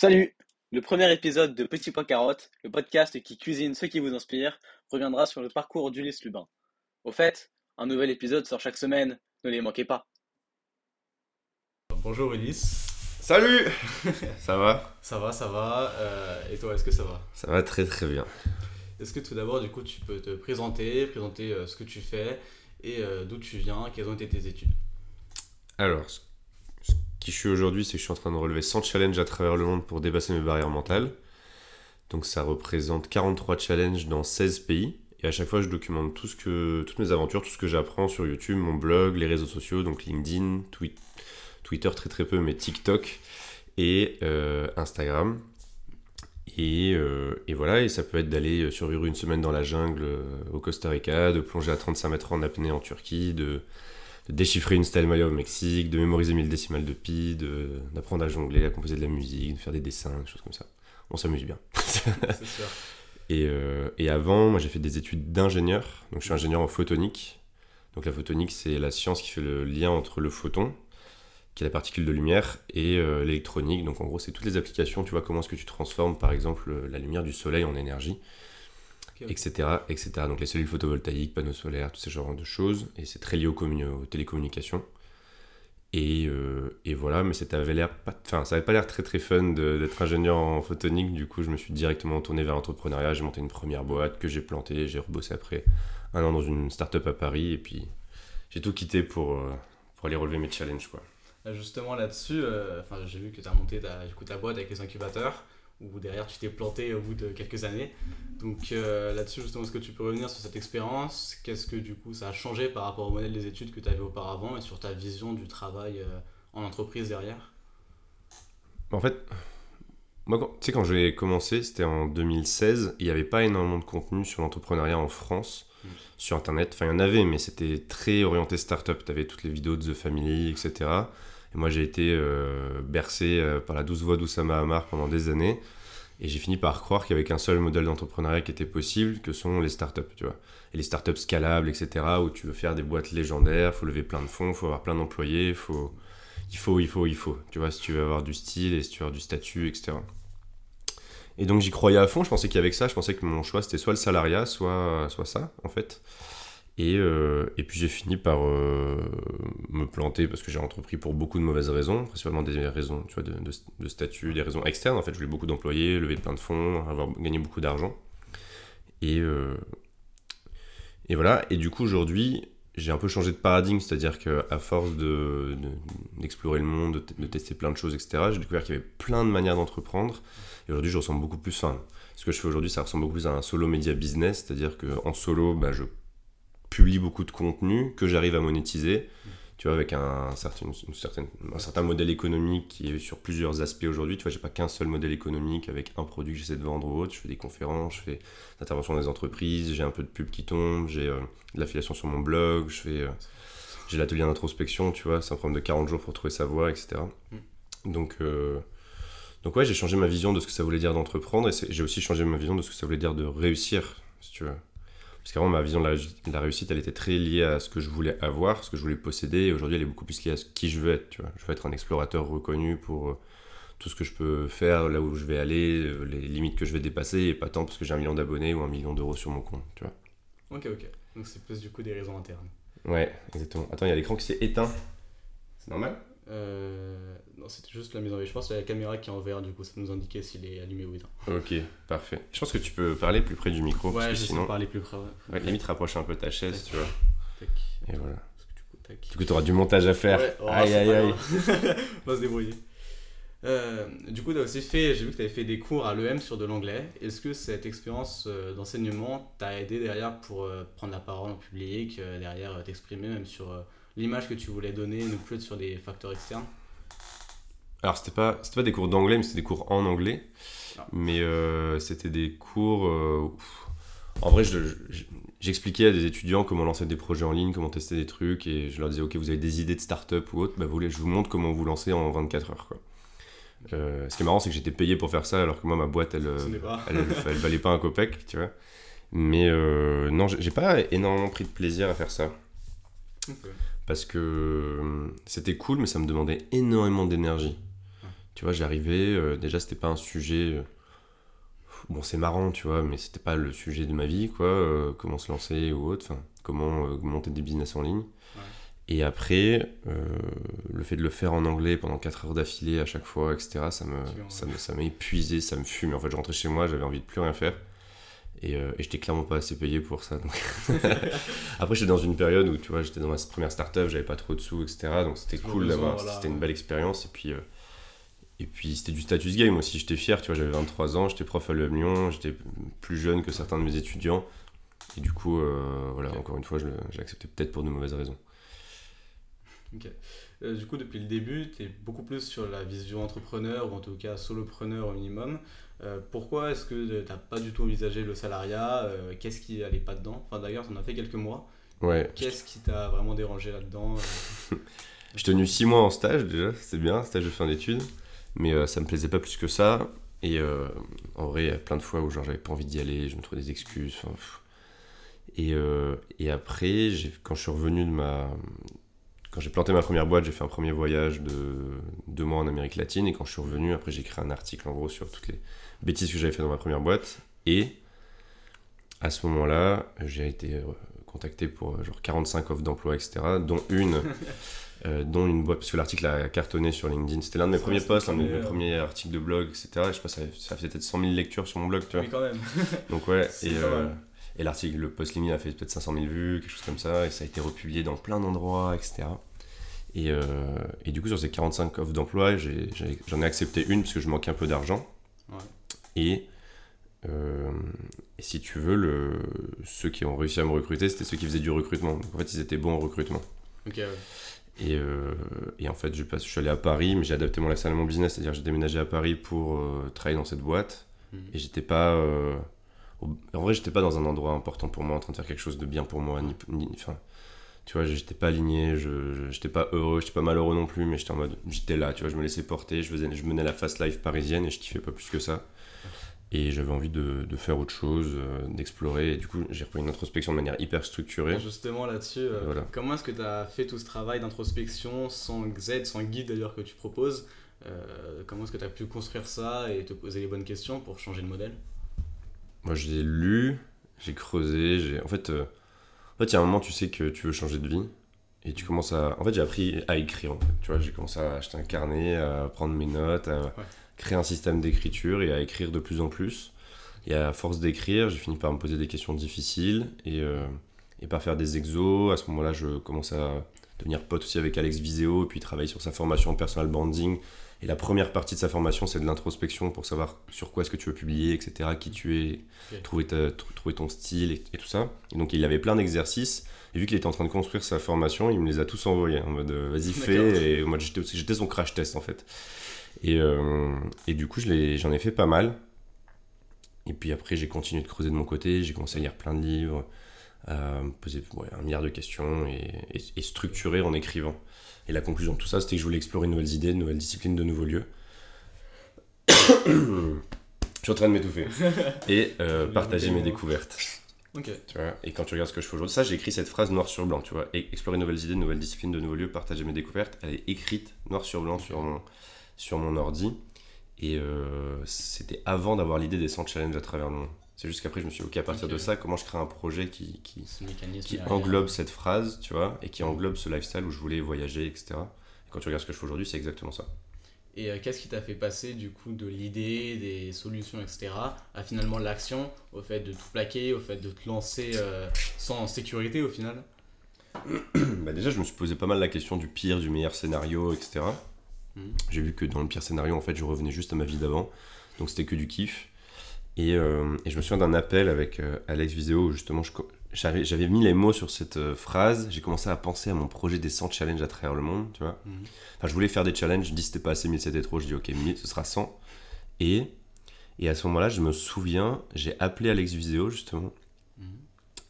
Salut Le premier épisode de Petit Pois Carotte, le podcast qui cuisine ce qui vous inspire, reviendra sur le parcours d'Ulysse Lubin. Au fait, un nouvel épisode sort chaque semaine, ne les manquez pas. Bonjour Ulysse. Salut Ça va? Ça va, ça va. Euh, et toi, est-ce que ça va? Ça va très très bien. Est-ce que tout d'abord, du coup, tu peux te présenter, présenter euh, ce que tu fais et euh, d'où tu viens, quelles ont été tes études? Alors, ce ce qui je suis aujourd'hui, c'est que je suis en train de relever 100 challenges à travers le monde pour dépasser mes barrières mentales. Donc ça représente 43 challenges dans 16 pays. Et à chaque fois, je documente tout ce que, toutes mes aventures, tout ce que j'apprends sur YouTube, mon blog, les réseaux sociaux, donc LinkedIn, Twi- Twitter très très peu, mais TikTok et euh, Instagram. Et, euh, et voilà, et ça peut être d'aller survivre une semaine dans la jungle euh, au Costa Rica, de plonger à 35 mètres en apnée en Turquie, de, de déchiffrer une stèle maya au Mexique, de mémoriser 1000 décimales de pi, de- d'apprendre à jongler, à composer de la musique, de faire des dessins, des choses comme ça. On s'amuse bien. C'est sûr. Et, euh, et avant, moi j'ai fait des études d'ingénieur. Donc je suis ingénieur en photonique. Donc la photonique, c'est la science qui fait le lien entre le photon, qui est la particule de lumière, et euh, l'électronique. Donc en gros, c'est toutes les applications. Tu vois comment est-ce que tu transformes, par exemple, la lumière du soleil en énergie. Etc., etc. Donc les cellules photovoltaïques, panneaux solaires, tous ces genres de choses. Et c'est très lié aux, communi- aux télécommunications. Et, euh, et voilà, mais ça avait l'air pas, enfin, ça avait pas l'air très très fun d'être ingénieur en photonique. Du coup, je me suis directement tourné vers l'entrepreneuriat. J'ai monté une première boîte que j'ai plantée. J'ai rebossé après un an dans une start-up à Paris. Et puis, j'ai tout quitté pour, euh, pour aller relever mes challenges. Quoi. Justement là-dessus, euh, j'ai vu que tu as monté ta, du coup, ta boîte avec les incubateurs, où derrière tu t'es planté au bout de quelques années. Donc euh, là-dessus, justement, est-ce que tu peux revenir sur cette expérience? Qu'est-ce que du coup ça a changé par rapport au modèle des études que tu avais auparavant et sur ta vision du travail euh, en entreprise derrière? En fait, moi, tu sais, quand j'ai commencé, c'était en 2016. Il n'y avait pas énormément de contenu sur l'entrepreneuriat en France, Mm. sur Internet. Enfin, il y en avait, mais c'était très orienté start-up. Tu avais toutes les vidéos de The Family, etc. Et moi, j'ai été euh, bercé euh, par la douce voix d'Oussama Hamar pendant des années. Et j'ai fini par croire qu'il qu'un seul modèle d'entrepreneuriat qui était possible, que sont les startups, tu vois. Et les startups scalables, etc., où tu veux faire des boîtes légendaires, faut lever plein de fonds, faut avoir plein d'employés, faut... il faut, il faut, il faut. Tu vois, si tu veux avoir du style et si tu veux avoir du statut, etc. Et donc j'y croyais à fond, je pensais qu'avec ça, je pensais que mon choix c'était soit le salariat, soit, soit ça, en fait. Et, euh, et puis j'ai fini par euh, me planter parce que j'ai entrepris pour beaucoup de mauvaises raisons, principalement des raisons tu vois, de, de- statut, des raisons externes. En fait, je voulais beaucoup d'employés, lever plein de fonds, avoir gagné beaucoup d'argent. Et, euh, et voilà. Et du coup, aujourd'hui, j'ai un peu changé de paradigme, c'est-à-dire qu'à force de- de- d'explorer le monde, de, tester plein de choses, etc., j'ai découvert qu'il y avait plein de manières d'entreprendre. Et aujourd'hui, je ressemble beaucoup plus. Enfin, ce que je fais aujourd'hui, ça ressemble beaucoup plus à un solo media business, c'est-à-dire qu'en solo, bah, je publie beaucoup de contenu que j'arrive à monétiser. Tu vois, avec un, certain, une certaine, un certain modèle économique qui est sur plusieurs aspects aujourd'hui. Tu vois, j'ai pas qu'un seul modèle économique avec un produit que j'essaie de vendre ou autre. Je fais des conférences, je fais des interventions dans des entreprises, j'ai un peu de pub qui tombe, j'ai euh, de l'affiliation sur mon blog, je fais, euh, j'ai l'atelier d'introspection, tu vois, c'est un problème de 40 jours pour trouver sa voie, etc. Donc, euh, donc ouais, j'ai changé ma vision de ce que ça voulait dire d'entreprendre et j'ai aussi changé ma vision de ce que ça voulait dire de réussir, si tu veux. Parce qu'avant, ma vision de la, de la réussite, elle était très liée à ce que je voulais avoir, ce que je voulais posséder, et aujourd'hui, elle est beaucoup plus liée à ce qui je veux être, tu vois. Je veux être un explorateur reconnu pour euh, tout ce que je peux faire, là où je vais aller, euh, les limites que je vais dépasser, et pas tant parce que j'ai un million d'abonnés ou un million d'euros sur mon compte, tu vois. Ok, ok. Donc c'est plus du coup des raisons internes. Ouais, exactement. Attends, il y a l'écran qui s'est éteint. C'est normal? Euh, non, c'était juste la mise en. Je pense que la caméra qui est en vert, du coup, ça nous indiquait s'il est allumé ou éteint. Ok, parfait. Je pense que tu peux parler plus près du micro, Ouais, je sinon... parler plus près. Ouais, limite, rapproche un peu ta chaise, tu vois. Tac. Et voilà. Parce que du coup, tac. Du coup, t'auras du montage à faire. Ouais, oh, aïe, aïe, aïe. On va se débrouiller. Euh, du coup, tu as aussi fait, j'ai vu que tu avais fait des cours à l'EM sur de l'anglais. Est-ce que cette expérience euh, d'enseignement t'a aidé derrière pour prendre la parole en public, derrière t'exprimer même sur l'image que tu voulais donner, ne plus être sur des facteurs externes Alors, c'était pas, c'était pas des cours d'anglais, mais c'était des cours en anglais. Ah. Mais euh, c'était des cours. euh, en vrai, je- je- j'expliquais à des étudiants comment lancer des projets en ligne, comment tester des trucs, et je leur disais Ok, vous avez des idées de start-up ou autre, bah, vous voulez, je vous montre comment vous lancer en 24 heures. Quoi. Euh, ce qui est marrant, c'est que j'étais payé pour faire ça, alors que moi, ma boîte, elle, elle, elle, elle valait pas un copec, tu vois. Mais euh, non, j'ai pas énormément pris de plaisir à faire ça. Parce que euh, c'était cool, mais ça me demandait énormément d'énergie. Tu vois, j'arrivais, euh, déjà, c'était pas un sujet. euh, bon, c'est marrant, tu vois, mais c'était pas le sujet de ma vie, quoi. euh, comment se lancer ou autre, enfin, comment euh, monter des business en ligne. Et après, le fait de le faire en anglais pendant 4 heures d'affilée à chaque fois, etc., ça me, ça me, ça m'a épuisé, ça me fume. En fait, je rentrais chez moi, j'avais envie de plus rien faire. Et, euh, et j'étais clairement pas assez payé pour ça. Donc... Après, j'étais dans une période où, tu vois, j'étais dans ma première startup, j'avais pas trop de sous, etc. Donc c'était cool d'avoir, voilà. c'était une belle expérience. Et puis, euh, et puis c'était du status game aussi, j'étais fier, tu vois, j'avais 23 ans, j'étais prof à l'EM Lyon, j'étais plus jeune que certains de mes étudiants. Et du coup, euh, voilà, encore une fois, je j'ai accepté peut-être pour de mauvaises raisons. Euh, du coup, depuis le début, tu es beaucoup plus sur la vision entrepreneur, ou en tout cas solopreneur au minimum. Euh, pourquoi est-ce que tu n'as pas du tout envisagé le salariat Euh, Qu'est-ce qui allait pas dedans? Enfin, d'ailleurs, tu en as fait quelques mois. Ouais, Qu'est-ce qui t'a vraiment dérangé là-dedans Euh, J'ai tenu 6 mois en stage déjà, c'était bien, stage de fin d'études, mais ça me plaisait pas plus que ça. Et en vrai, il y a plein de fois où genre j'avais pas envie d'y aller, je me trouvais des excuses. enfin. Et, euh, et après, quand je suis revenu de ma. Quand j'ai planté ma première boîte, j'ai fait un premier voyage de deux mois en Amérique latine. Et quand je suis revenu, après, j'ai écrit un article en gros sur toutes les bêtises que j'avais fait dans ma première boîte. Et à ce moment-là, j'ai été euh, contacté pour euh, genre 45 offres d'emploi, etc., dont une. euh, dont une boîte, parce que l'article a cartonné sur LinkedIn. C'était l'un de mes Ça, premiers posts, l'un de mes premier, euh, premiers articles de blog, etc. Et je sais pas, ça, ça faisait peut-être 100 000 lectures sur mon blog, tu vois. Oui, quand même. Donc ouais, C'est et, euh, et l'article, le post LinkedIn a fait peut-être 500 000 vues, quelque chose comme ça, et ça a été republié dans plein d'endroits, etc. Et, euh, et du coup, sur ces 45 offres d'emploi, j'en ai, accepté une parce que je manquais un peu d'argent. Ouais. Et, euh, et si tu veux, le, ceux qui ont réussi à me recruter, c'était ceux qui faisaient du recrutement. Donc en fait, ils étaient bons en recrutement. Ouais. Et, euh, et en fait, je, passe, je suis allé à Paris, mais j'ai adapté mon lifestyle à mon business, c'est-à-dire j'ai déménagé à Paris pour travailler dans cette boîte. Mhm. Et j'étais pas. en vrai, j'étais pas dans un endroit important pour moi, en train de faire quelque chose de bien pour moi. Ni, ni- enfin, tu vois, j'étais pas aligné, je, j'étais pas heureux, j'étais pas malheureux non plus, mais j'étais en mode. J'étais là, tu vois, je me laissais porter, je, faisais, je menais la fast life parisienne et je kiffais pas plus que ça. Et j'avais envie de, de faire autre chose, euh, d'explorer. Et du coup, j'ai repris une introspection de manière hyper structurée. Justement là-dessus, euh, Voilà. comment est-ce que tu as fait tout ce travail d'introspection sans aide, sans guide d'ailleurs que tu proposes Euh, Comment est-ce que tu as pu construire ça et te poser les bonnes questions pour changer de modèle? Moi, j'ai lu, j'ai creusé, j'ai... En fait, en fait, il y a un moment, tu sais que tu veux changer de vie. Et tu commences à... En fait, j'ai appris à écrire, en fait. Tu vois, j'ai commencé à acheter un carnet, à prendre mes notes, à créer un système d'écriture et à écrire de plus en plus. Et à force d'écrire, j'ai fini par me poser des questions difficiles et, euh, et par faire des exos. À ce moment-là, je commence à devenir pote aussi avec Alex Viseo et puis travailler sur sa formation en personal branding. Et la première partie de sa formation, c'est de l'introspection pour savoir sur quoi est-ce que tu veux publier, etc., qui tu es, trouver, ta- tr- trouver ton style et, et tout ça. Et donc, il avait plein d'exercices. Et vu qu'il était en train de construire sa formation, il me les a tous envoyés en mode euh, vas-y, fais. Et moi, j'étais son crash test en fait. Et, euh, et du coup, j'en ai fait pas mal. Et puis après, j'ai continué de creuser de mon côté. J'ai commencé à lire plein de livres, à me poser ouais, un milliard de questions et, et, et structurer en écrivant. Et la conclusion de tout ça, c'était que je voulais explorer de nouvelles idées, de nouvelles disciplines, de nouveaux lieux. je suis en train de m'étouffer. Et euh, partager mes découvertes. Ok. Tu vois, et quand tu regardes ce que je fais aujourd'hui, ça j'ai écrit cette phrase noir sur blanc, tu vois, et explorer de nouvelles idées, de nouvelles disciplines, de nouveaux lieux, partager mes découvertes, elle est écrite noir sur blanc sur mon, sur mon ordi, et euh, c'était avant d'avoir l'idée des 100 challenges à travers le monde. C'est juste qu'après je me suis dit, ok, à partir de ça, comment je crée un projet qui, qui, Ce englobe cette phrase, tu vois, et qui englobe ce lifestyle où je voulais voyager, etc. Et quand tu regardes ce que je fais aujourd'hui, c'est exactement ça. Et euh, qu'est-ce qui t'a fait passer du coup de l'idée, des solutions, etc. à finalement l'action, au fait de tout plaquer, au fait de te lancer euh, sans sécurité au final? Bah déjà, je me suis posé pas mal la question du pire, du meilleur scénario, etc. Mhm. J'ai vu que dans le pire scénario, en fait, je revenais juste à ma vie d'avant. Donc c'était que du kiff. Et, euh, et je me souviens d'un appel avec euh, Alex Viseo où justement j'avais mis les mots sur cette euh, phrase. J'ai commencé à penser à mon projet des 100 challenges à travers le monde, tu vois. Mhm. Enfin, je voulais faire des challenges. Je dis c'était pas assez, 1000 c'était trop. Je dis ok, 1000 ce sera 100. Et, et à ce moment-là, je me souviens, j'ai appelé Alex Viseo justement. Mhm.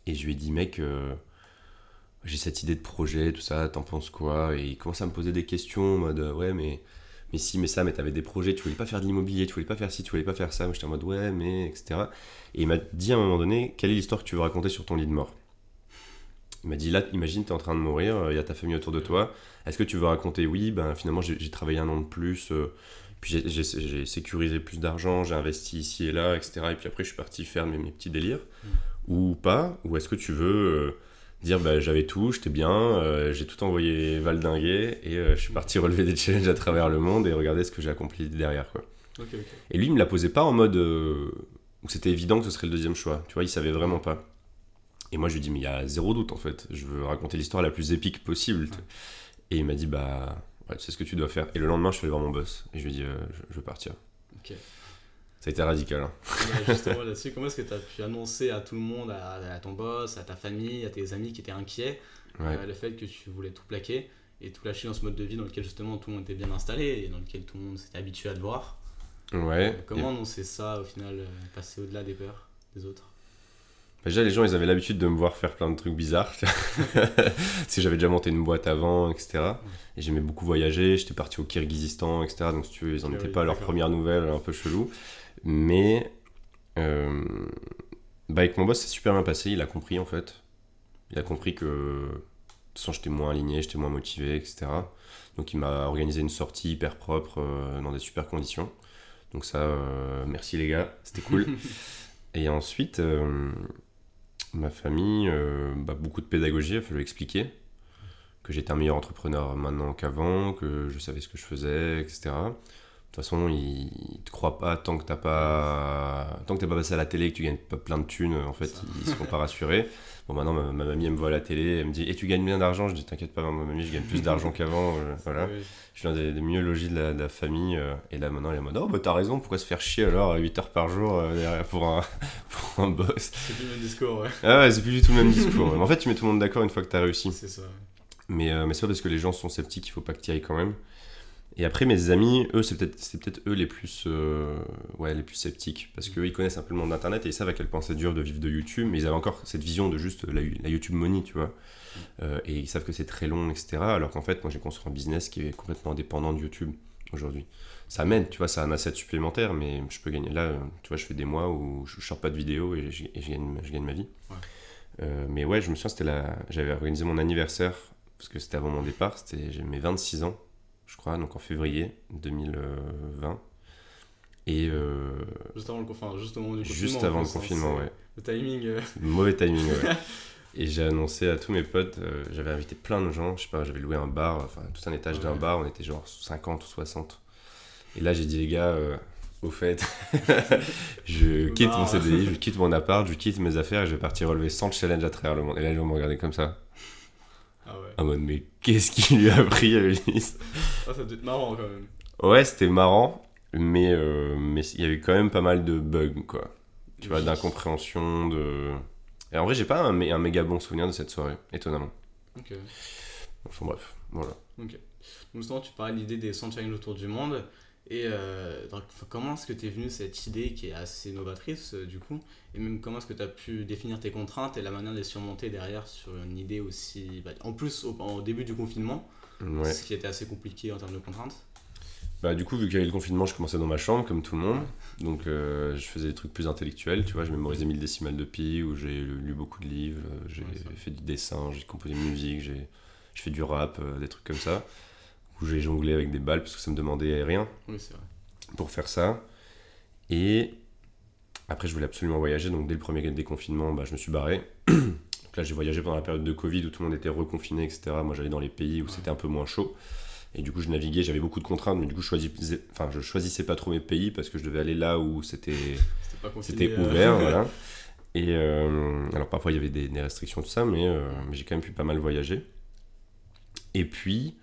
Et je lui ai dit, mec, j'ai cette idée de projet, tout ça, t'en penses quoi? Et il commence à me poser des questions en mode, ouais, mais, mais si, mais ça, mais t'avais des projets, tu voulais pas faire de l'immobilier, tu voulais pas faire ci, tu voulais pas faire ça. Moi, j'étais en mode, ouais, mais, etc. Et il m'a dit à un moment donné, quelle est l'histoire que tu veux raconter sur ton lit de mort? Il m'a dit, là, imagine, t'es en train de mourir, il y a ta famille autour de toi. Est-ce que tu veux raconter, oui, ben finalement, j'ai travaillé un an de plus. euh, Puis j'ai- sécurisé plus d'argent, j'ai investi ici et là, etc. Et puis après, je suis parti faire mes, mes petits délires. Ou pas Ou est-ce que tu veux euh, dire bah, j'avais tout, j'étais bien, euh, j'ai tout envoyé valdinguer et euh, je suis parti relever des challenges à travers le monde et regarder ce que j'ai accompli derrière. Quoi. Et lui, il me la posait pas en mode euh, où c'était évident que ce serait le deuxième choix. Tu vois, il savait vraiment pas. Et moi, je lui dis, mais il y a zéro doute en fait. Je veux raconter l'histoire la plus épique possible. Et il m'a dit, bah, ouais, c'est ce que tu dois faire. Et le lendemain, je suis allé voir mon boss. Et je lui ai dit, je, je veux partir. Ok. Ça a été radical. hein. Ouais, justement là-dessus, comment est-ce que tu as pu annoncer à tout le monde, à, à ton boss, à ta famille, à tes amis qui étaient inquiets, Ouais. euh, le fait que tu voulais tout plaquer et tout lâcher dans ce mode de vie dans lequel justement tout le monde était bien installé et dans lequel tout le monde s'était habitué à te voir? Ouais. Euh, Comment annoncer ça au final, euh, passer au-delà des peurs des autres? Déjà, les gens, ils avaient l'habitude de me voir faire plein de trucs bizarres. Parce que j'avais déjà monté une boîte avant, etc. Et j'aimais beaucoup voyager. J'étais parti au Kirghizistan, etc. Donc, si tu veux, ils en Ah étaient oui, pas à leur première nouvelle, un peu chelou. Mais euh, bah, avec mon boss, c'est super bien passé. Il a compris, en fait. Il a compris que de toute façon, j'étais moins aligné, j'étais moins motivé, etc. Donc, il m'a organisé une sortie hyper propre, euh, dans des super conditions. Donc, ça, euh, merci les gars, c'était cool. Et ensuite, ma famille, euh, bah, beaucoup de pédagogie, il a fallu expliquer que j'étais un meilleur entrepreneur maintenant qu'avant, que je savais ce que je faisais, etc. De toute façon, ils, ils te croient pas tant que t'as pas tant que t'es pas passé à la télé et que tu gagnes pas plein de thunes. En fait, Ça. ils seront pas rassurés. Bon, maintenant, ma, ma mamie elle me voit à la télé, elle me dit "Et tu gagnes bien d'argent? Je dis "T'inquiète pas, ma mamie, je gagne plus d'argent qu'avant." euh, voilà. Oui. Je suis un des, des mieux logis de la, de la famille. euh, et là, maintenant, elle est en mode Oh, bah t'as raison, pourquoi se faire chier alors à 8 heures par jour euh, pour, un, pour un boss? C'est plus le même discours, ouais. Ah ouais, c'est plus du tout le même discours. Mais en fait, tu mets tout le monde d'accord une fois que t'as réussi. C'est ça. Mais, mais c'est pas parce que les gens sont sceptiques qu'il faut pas que tu ailles quand même. Et après, mes amis, eux, c'est peut-être c'est peut-être eux les plus, euh, ouais, les plus sceptiques. Parce qu'eux, ils connaissent un peu le monde d'Internet et ils savent à quel point c'est dur de vivre de YouTube. Mais ils avaient encore cette vision de juste la, la YouTube money, tu vois. Euh, et ils savent que c'est très long, etc. Alors qu'en fait, moi, j'ai construit un business qui est complètement indépendant de YouTube aujourd'hui. Ça m'aide, tu vois, c'est un asset supplémentaire, mais je peux gagner. Là, euh, tu vois, je fais des mois où je, je sors pas de vidéo et je, et je gagne, je gagne ma vie. Ouais. Euh, mais ouais, je me souviens, c'était la... j'avais organisé mon anniversaire, parce que c'était avant mon départ, c'était mes 26 ans, je crois, donc en février 2020. Et euh, Juste avant le confinement, juste au moment du confinement. juste avant le plus, hein, confinement, ouais. Le timing. euh, Mauvais timing, ouais. Et j'ai annoncé à tous mes potes, euh, j'avais invité plein de gens, je sais pas, j'avais loué un bar, enfin tout un étage d'un bar, on était genre 50 ou 60. Et là j'ai dit les gars, au fait, je quitte mon CDI, je quitte mon appart, je quitte mes affaires et je vais partir relever 100 challenges à travers le monde. Et là les gens me regardaient comme ça, Ah ouais. en mode mais qu'est-ce qui lui a pris à Ulysse Ah, ça doit être marrant quand même. Ouais, c'était marrant, mais euh, mais il y avait quand même pas mal de bugs quoi. Tu vois, d'incompréhension, de... Et en vrai, j'ai pas un, mé- un méga bon souvenir de cette soirée, étonnamment. Ok. Enfin bref, voilà. Donc justement, tu parlais de l'idée des 100 challenges autour du monde. Et euh, donc, comment est-ce que tu es venu cette idée qui est assez novatrice euh, du coup? Et même comment est-ce que tu as pu définir tes contraintes et la manière de les surmonter derrière sur une idée aussi... bah, en plus, au, au début du confinement, Ouais. ce qui était assez compliqué en termes de contraintes? Bah du coup, vu qu'il y avait le confinement, je commençais dans ma chambre, comme tout le monde. Donc euh, je faisais des trucs plus intellectuels, tu vois. Je mémorisais 1000 décimales de pi, où j'ai lu beaucoup de livres, j'ai Ouais, fait du dessin, j'ai composé de musique, j'ai fait du rap, des trucs comme ça. Où j'ai jonglé avec des balles, parce que ça me demandait rien. Oui, c'est vrai. pour faire ça. Et après, je voulais absolument voyager. Donc, dès le premier déconfinement, bah, je me suis barré. donc là, j'ai voyagé pendant la période de Covid où tout le monde était reconfiné, etc. Moi, j'allais dans les pays où Ouais. c'était un peu moins chaud. Et du coup, je naviguais, j'avais beaucoup de contraintes, mais du coup, je choisissais, enfin, je choisissais pas trop mes pays parce que je devais aller là où c'était C'était euh, ouvert, voilà. Et euh, alors parfois il y avait des, des restrictions tout ça, mais, euh, mais j'ai quand même pu pas mal voyager. Et puis,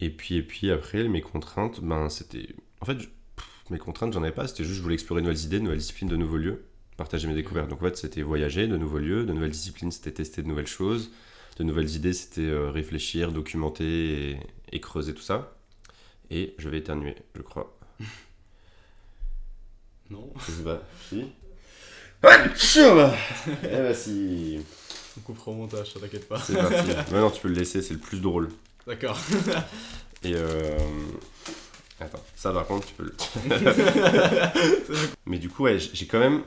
et puis, et puis après mes contraintes, ben c'était, en fait, je- pff, mes contraintes j'en avais pas, c'était juste je voulais explorer de nouvelles idées, de nouvelles disciplines, de nouveaux lieux, partager mes découvertes. Donc en fait c'était voyager, de nouveaux lieux, de nouvelles disciplines, c'était tester de nouvelles choses, de nouvelles idées, c'était euh, réfléchir, documenter et, et creuser tout ça. Et je vais éternuer, je crois. Non, Je sais pas. Si Ah, chou Eh bah si. on coupera au montage, t'inquiète pas. C'est parti. Maintenant tu peux le laisser, c'est le plus drôle. D'accord. Et euh... Attends, ça par contre tu peux le... Mais du coup ouais, j'ai quand même...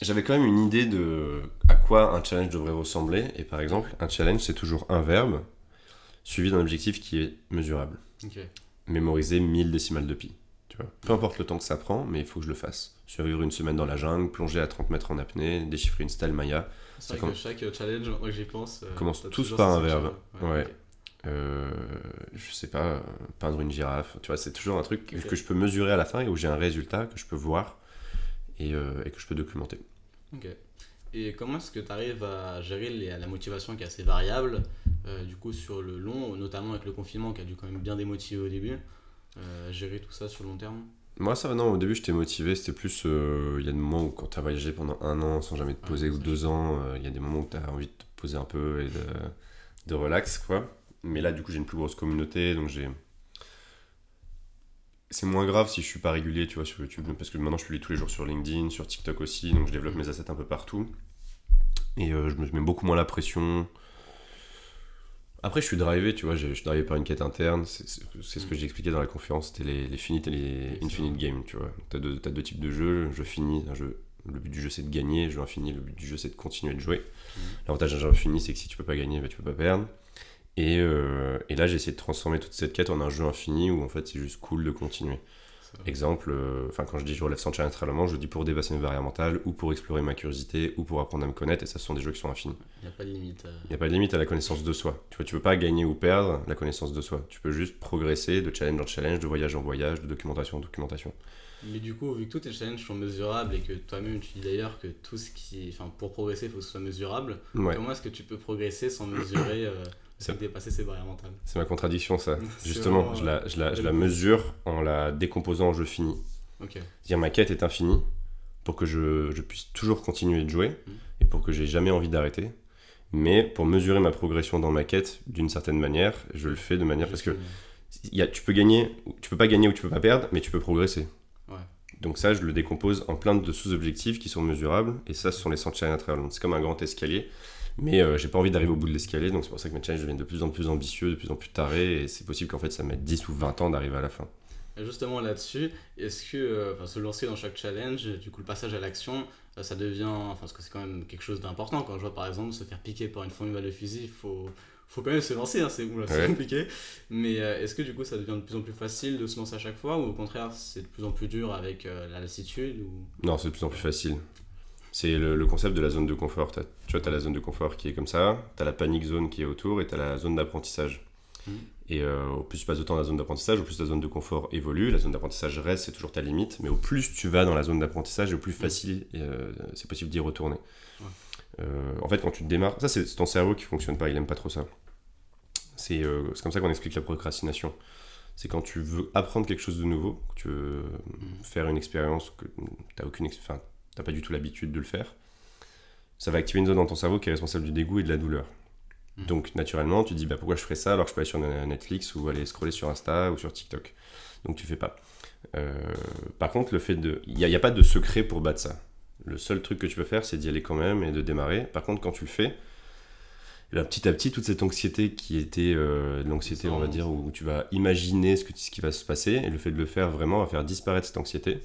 J'avais quand même une idée de à quoi un challenge devrait ressembler. Et par exemple, un challenge c'est toujours un verbe suivi d'un objectif qui est mesurable. ok. mémoriser 1000 décimales de pi. Tu vois. Peu importe le temps que ça prend, mais il faut que je le fasse. Survivre une semaine dans la jungle, plonger à 30 mètres en apnée, déchiffrer une stèle Maya. C'est vrai que chaque challenge, moi que j'y pense, euh, Commence tous par un verbe. Ouais. Euh, je sais pas, euh, peindre une girafe. Tu vois, c'est toujours un truc que je peux mesurer à la fin et où j'ai un résultat que je peux voir et, euh, et que je peux documenter. Ok. Et comment est-ce que tu arrives à gérer les- la motivation qui est assez variable, euh, du coup sur le long, notamment avec le confinement qui a dû quand même bien démotiver au début, gérer tout ça sur le long terme? Moi, ça va, non, au début, j'étais motivé. C'était plus. euh, Il y a des moments où, quand tu as voyagé pendant un an sans jamais te poser, ou deux ans, euh, il y a des moments où tu as envie de te poser un peu et de, de relax, quoi. Mais là, du coup, j'ai une plus grosse communauté, donc j'ai. C'est moins grave si je suis pas régulier, tu vois, sur YouTube, parce que maintenant je publie tous les jours sur LinkedIn, sur TikTok aussi, donc je développe mes assets un peu partout. Et euh, je me mets beaucoup moins la pression. Après, je suis drivé, tu vois, je suis drivé par une quête interne. C'est ce que j'ai expliqué dans la conférence, c'était les, les finite et les infinite games, tu vois. T'as deux, t'as deux types de jeux, jeu fini, un jeu, le but du jeu c'est de gagner, jeu infini, le but du jeu c'est de continuer de jouer. Mhm. L'avantage d'un jeu infini, c'est que si tu peux pas gagner, bah, tu peux pas perdre. Et, euh, et là, j'ai essayé de transformer toute cette quête en un jeu infini où en fait c'est juste cool de continuer. Exemple, euh, quand je dis je relève sans challenge très je dis pour dépasser mes barrières mentales, ou pour explorer ma curiosité, ou pour apprendre à me connaître, et ça ce sont des jeux qui sont infinis. Il n'y a pas de limite. euh. Il n'y a pas de limite à la connaissance de soi. Tu vois, tu peux pas gagner ou perdre la connaissance de soi. Tu peux juste progresser de challenge en challenge, de voyage en voyage, de documentation en documentation. Mais du coup, vu que tous tes challenges sont mesurables et que toi-même tu dis d'ailleurs que tout ce qui. Enfin, pour progresser, il faut que ce soit mesurable, Ouais, comment est-ce que tu peux progresser sans mesurer, euh, Ça- sans dépasser ses barrières mentales c'est ma contradiction ça. Justement, je la, je, la, je la mesure en la décomposant en jeu fini. Ok. C'est-à-dire ma quête est infinie pour que je, je puisse toujours continuer de jouer Mhm. et pour que j'ai jamais envie d'arrêter. Mais pour mesurer ma progression dans ma quête d'une certaine manière, je le fais de manière parce que y a, tu peux gagner, tu peux pas gagner ou tu peux pas perdre, mais tu peux progresser. Ouais. Donc ça, je le décompose en plein de sous-objectifs qui sont mesurables, et ça, ce sont les 100 challenges à travers. C'est comme un grand escalier, mais euh, j'ai pas envie d'arriver au bout de l'escalier, donc c'est pour ça que mes challenges deviennent de plus en plus ambitieux, de plus en plus tarés, et c'est possible qu'en fait ça mette 10 ou 20 ans d'arriver à la fin. Et justement là-dessus, est-ce que euh, enfin, se lancer dans chaque challenge, du coup le passage à l'action, euh, ça devient, enfin parce que c'est quand même quelque chose d'important. Quand je vois par exemple se faire piquer par une formule de fusil, il faut, faut quand même se lancer, hein, c'est Ouais. compliqué. Mais euh, est-ce que du coup ça devient de plus en plus facile de se lancer à chaque fois ou au contraire c'est de plus en plus dur avec euh, la lassitude ou... Non, c'est de plus en plus facile. C'est le, le concept de la zone de confort. Tu vois, tu as la zone de confort qui est comme ça, tu as la panic zone qui est autour, et tu as la zone d'apprentissage. Mhm. Et euh, au plus tu passes de temps dans la zone d'apprentissage, au plus ta zone de confort évolue. La zone d'apprentissage reste, c'est toujours ta limite, mais au plus tu vas dans la zone d'apprentissage, au plus facile euh, c'est possible d'y retourner. Ouais. Euh, en fait, quand tu te démarres, ça c'est ton cerveau qui fonctionne pas, il aime pas trop ça. C'est c'est comme ça qu'on explique la procrastination. C'est quand tu veux apprendre quelque chose de nouveau, que tu veux faire une expérience que tu aucune ex- enfin, t'as pas du tout l'habitude de le faire, ça va activer une zone dans ton cerveau qui est responsable du dégoût et de la douleur. Mhm. Donc naturellement, tu te dis bah, pourquoi je ferais ça alors que je peux aller sur Netflix ou aller scroller sur Insta ou sur TikTok? Donc tu fais pas. Euh, par contre, le fait de. Il n'y a, il y a pas de secret pour battre ça. Le seul truc que tu peux faire, c'est d'y aller quand même et de démarrer. Par contre, quand tu le fais, là, petit à petit, toute cette anxiété qui était euh, l'anxiété, on va dire, où tu vas imaginer ce, que, ce qui va se passer, et le fait de le faire vraiment va faire disparaître cette anxiété.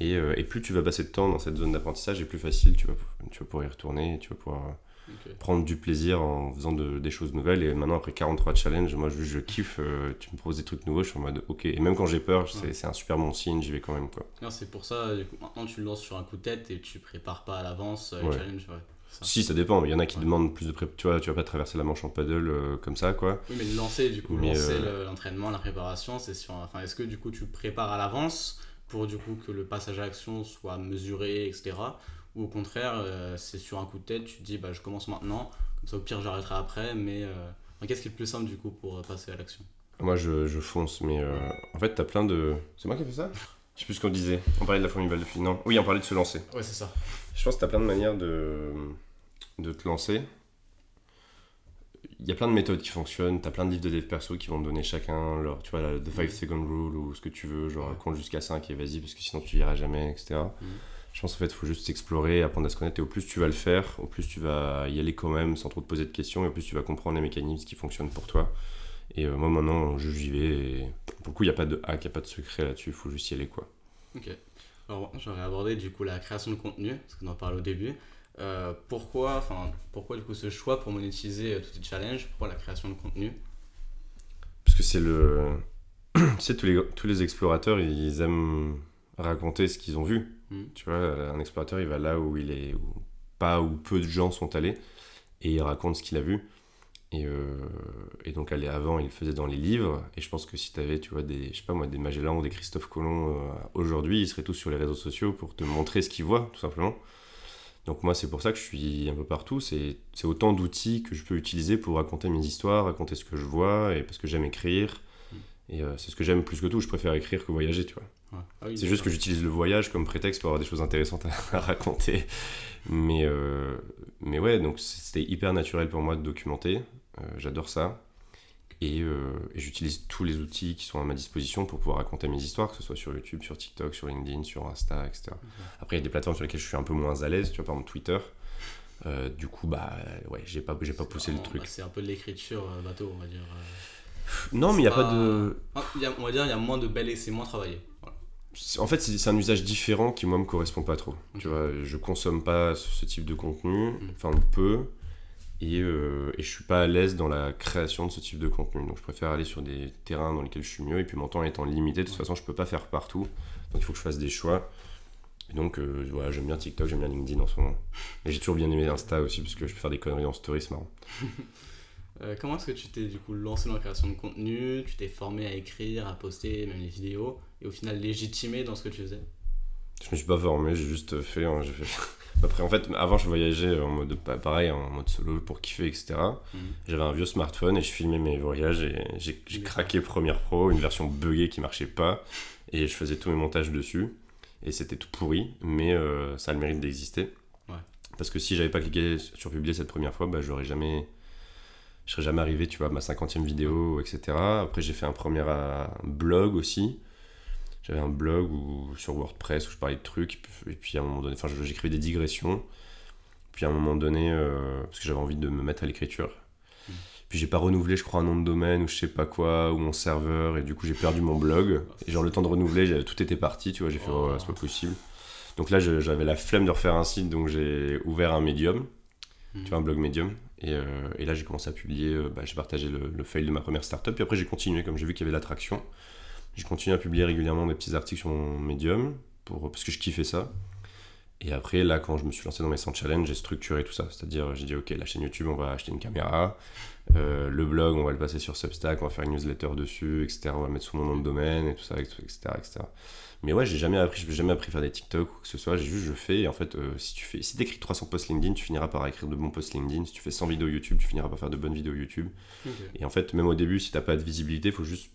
Et, euh, et plus tu vas passer de temps dans cette zone d'apprentissage, et plus facile tu vas, tu vas pouvoir y retourner, et tu vas pouvoir euh, prendre du plaisir en faisant de- des choses nouvelles. Et maintenant, après 43 challenges, moi je, je kiffe, euh, tu me proposes des trucs nouveaux, je suis en mode ok. Et même quand j'ai peur, c'est Ouais. un super bon signe, j'y vais quand même. quoi. C'est pour ça, du coup, maintenant tu le lances sur un coup de tête et tu prépares pas à l'avance euh, Ouais. challenge. Ouais. Ça. Si, ça dépend, il y en a qui Ouais. demandent plus de pré... Tu vois, tu vas pas traverser la manche en paddle euh, comme ça, quoi. Oui, mais lancer, du coup, Mais, lancer euh, le- l'entraînement, la préparation, c'est sur. Enfin, est-ce que du coup tu prépares à l'avance pour du coup que le passage à l'action soit mesuré, etc. Ou au contraire, euh, c'est sur un coup de tête, tu te dis bah je commence maintenant, comme ça au pire j'arrêterai après, mais euh, enfin, qu'est-ce qui est le plus simple du coup pour euh, passer à l'action? Moi, je, je fonce, mais euh, en fait, t'as plein de. C'est moi qui ai fait ça? Je sais plus ce qu'on disait. On parlait de la formule Battlefield. Non, oui, on parlait de se lancer. Ouais, c'est ça. Je pense que t'as plein de manières de, de te lancer. Il y a plein de méthodes qui fonctionnent. T'as plein de livres de dev perso qui vont te donner chacun leur, tu vois, la, The 5 Second Rule ou ce que tu veux, genre compte jusqu'à 5 et vas-y, parce que sinon tu iras jamais, etc. Mhm. Je pense en fait, il faut juste explorer, apprendre à se connaître. Et au plus tu vas le faire, au plus tu vas y aller quand même sans trop te poser de questions. Et au plus tu vas comprendre les mécanismes qui fonctionnent pour toi. Et euh, moi maintenant, je- j'y vais. Et pour le coup, il n'y a pas de hack, il n'y a pas de secret là-dessus. Il faut juste y aller quoi. Ok. Alors, j'aurais abordé du coup la création de contenu, parce qu'on en parlait au début. Euh, pourquoi, enfin, pourquoi du coup ce choix pour monétiser euh, tous tes challenges? Pourquoi la création de contenu? Parce que c'est le. tu sais, tous les, tous les explorateurs, ils aiment raconter ce qu'ils ont vu. Mm. Tu vois, un explorateur, il va là où il est, où pas où peu de gens sont allés, et il raconte ce qu'il a vu. Et, euh, et donc, aller avant, il le faisait dans les livres. Et je pense que si tu avais, tu vois, des, je sais pas moi, des Magellan ou des Christophe Colomb euh, aujourd'hui, ils seraient tous sur les réseaux sociaux pour te montrer ce qu'ils voient, tout simplement. Donc, moi, c'est pour ça que je suis un peu partout. C'est autant d'outils que je peux utiliser pour raconter mes histoires, raconter ce que je vois, et parce que j'aime écrire. Et euh, c'est ce que j'aime plus que tout. Je préfère écrire que voyager, tu vois. Ouais. Ah oui, C'est juste que j'utilise le voyage comme prétexte pour avoir des choses intéressantes à, à raconter. Mais, euh, mais ouais, donc c'était hyper naturel pour moi de documenter. Euh, J'adore ça. Et, euh, et j'utilise tous les outils qui sont à ma disposition pour pouvoir raconter mes histoires, que ce soit sur YouTube, sur TikTok, sur LinkedIn, sur Insta, etc. Après, il y a des plateformes sur lesquelles je suis un peu moins à l'aise, tu vois, par exemple Twitter. Euh, du coup, bah ouais, j'ai pas, j'ai pas poussé le truc. bah, c'est un peu de l'écriture euh, bateau, on va dire. euh. Non, mais il n'y a pas de. Ah, il y a- on va dire il y a moins de belles et c'est moins travaillé. Voilà. En fait, c'est un usage différent qui, moi, me correspond pas trop. Tu Ok. vois, je consomme pas ce type de contenu, Mm. enfin peu, et, euh, et je suis pas à l'aise dans la création de ce type de contenu. Donc, je préfère aller sur des terrains dans lesquels je suis mieux, et puis mon temps étant limité, de toute façon, je peux pas faire partout. Donc, il faut que je fasse des choix. Et donc, euh, voilà, j'aime bien TikTok, j'aime bien LinkedIn en ce moment. Et j'ai toujours bien aimé Insta aussi, parce que je peux faire des conneries en story, c'est marrant. Euh, comment est-ce que tu t'es du coup lancé dans la création de contenu? Tu t'es formé à écrire, à poster, même les vidéos, et au final légitimé dans ce que tu faisais? Je me suis pas formé, j'ai juste fait. hein, j'ai fait... Après, en fait, avant, je voyageais en mode pa- pareil, en mode solo pour kiffer, etc. Mhm. J'avais un vieux smartphone et je filmais mes voyages et j'ai craqué Premiere Pro, une version buggée qui marchait pas, et je faisais tous mes montages dessus. Et c'était tout pourri, mais euh, ça a le mérite d'exister. Ouais. Parce que si j'avais pas cliqué sur publier cette première fois, bah, j'aurais jamais. Je serais jamais arrivé, tu vois, à ma cinquantième vidéo, etc. Après, j'ai fait un premier euh, blog aussi. J'avais un blog où, sur WordPress où je parlais de trucs, et puis à un moment donné, enfin, j'écrivais des digressions. Puis à un moment donné, euh, parce que j'avais envie de me mettre à l'écriture. Puis j'ai pas renouvelé, je crois, un nom de domaine ou je sais pas quoi, ou mon serveur, et du coup j'ai perdu mon blog. Et genre le temps de renouveler, tout était parti, tu vois, j'ai fait, Oh. oh, c'est pas possible. Donc là, j'avais la flemme de refaire un site, donc j'ai ouvert un Medium, tu vois, un blog Medium. Et, euh, et là, j'ai commencé à publier, euh, bah, j'ai partagé le, le fail de ma première startup, puis après j'ai continué, comme j'ai vu qu'il y avait de l'attraction. J'ai continué à publier régulièrement des petits articles sur mon Medium, pour, parce que je kiffais ça. Et après, là, quand je me suis lancé dans mes 100 challenges, j'ai structuré tout ça. C'est-à-dire, j'ai dit, OK, la chaîne YouTube, on va acheter une caméra. Euh, le blog, on va le passer sur Substack, on va faire une newsletter dessus, etc. On va le mettre sous mon nom de domaine et tout ça, etc. etc. Mais ouais, j'ai jamais appris, j'ai jamais appris à faire des TikTok ou que ce soit. J'ai juste, je fais. Et en fait, euh, si tu fais, si t'écris 300 posts LinkedIn, tu finiras par écrire de bons posts LinkedIn. Si tu fais 100 vidéos YouTube, tu finiras par faire de bonnes vidéos YouTube. Et en fait, même au début, si t'as pas de visibilité, faut juste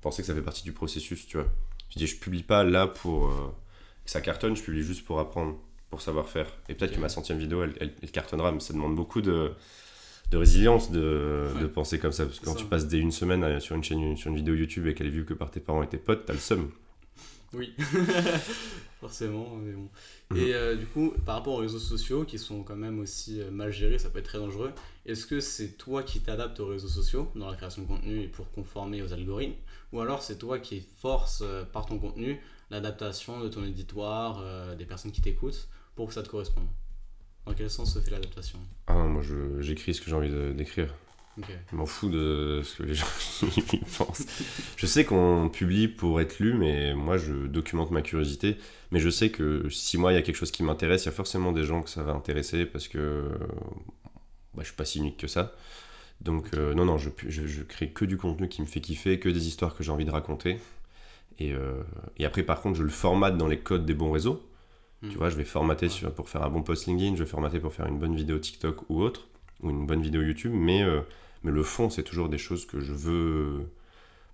penser que ça fait partie du processus, tu vois. Tu dis, je publie pas là pour euh, que ça cartonne, je publie juste pour apprendre, pour savoir faire. Et peut-être que ma centième vidéo, elle, elle- elle cartonnera, mais ça demande beaucoup de, de résilience de, penser comme ça. Parce que quand Ça. tu passes dès une semaine à- sur une chaîne, sur une vidéo YouTube et qu'elle est vue que par tes parents et tes potes, t'as le seum. Oui, forcément. Mais bon. Et euh, du coup, par rapport aux réseaux sociaux qui sont quand même aussi euh, mal gérés, ça peut être très dangereux. Est-ce que c'est toi qui t'adaptes aux réseaux sociaux dans la création de contenu et pour conformer aux algorithmes Ou alors c'est toi qui force euh, par ton contenu l'adaptation de ton éditoire, euh, des personnes qui t'écoutent pour que ça te corresponde? Dans quel sens se fait l'adaptation? Ah non, moi j'écris ce que j'ai envie d'écrire. Je m'en fous de ce que les gens y pensent. Je sais qu'on publie pour être lu, mais moi je documente ma curiosité. Mais je sais que si moi il y a quelque chose qui m'intéresse, il y a forcément des gens que ça va intéresser parce que bah, je suis pas si unique que ça. Donc euh, non, non, je, je, je crée que du contenu qui me fait kiffer, que des histoires que j'ai envie de raconter. Et, euh, et après par contre je le formate dans les codes des bons réseaux. Mhm. Tu vois, je vais formater Ouais. sur, pour faire un bon post LinkedIn, je vais formater pour faire une bonne vidéo TikTok ou autre, ou une bonne vidéo YouTube, mais, euh, mais le fond, c'est toujours des choses que je veux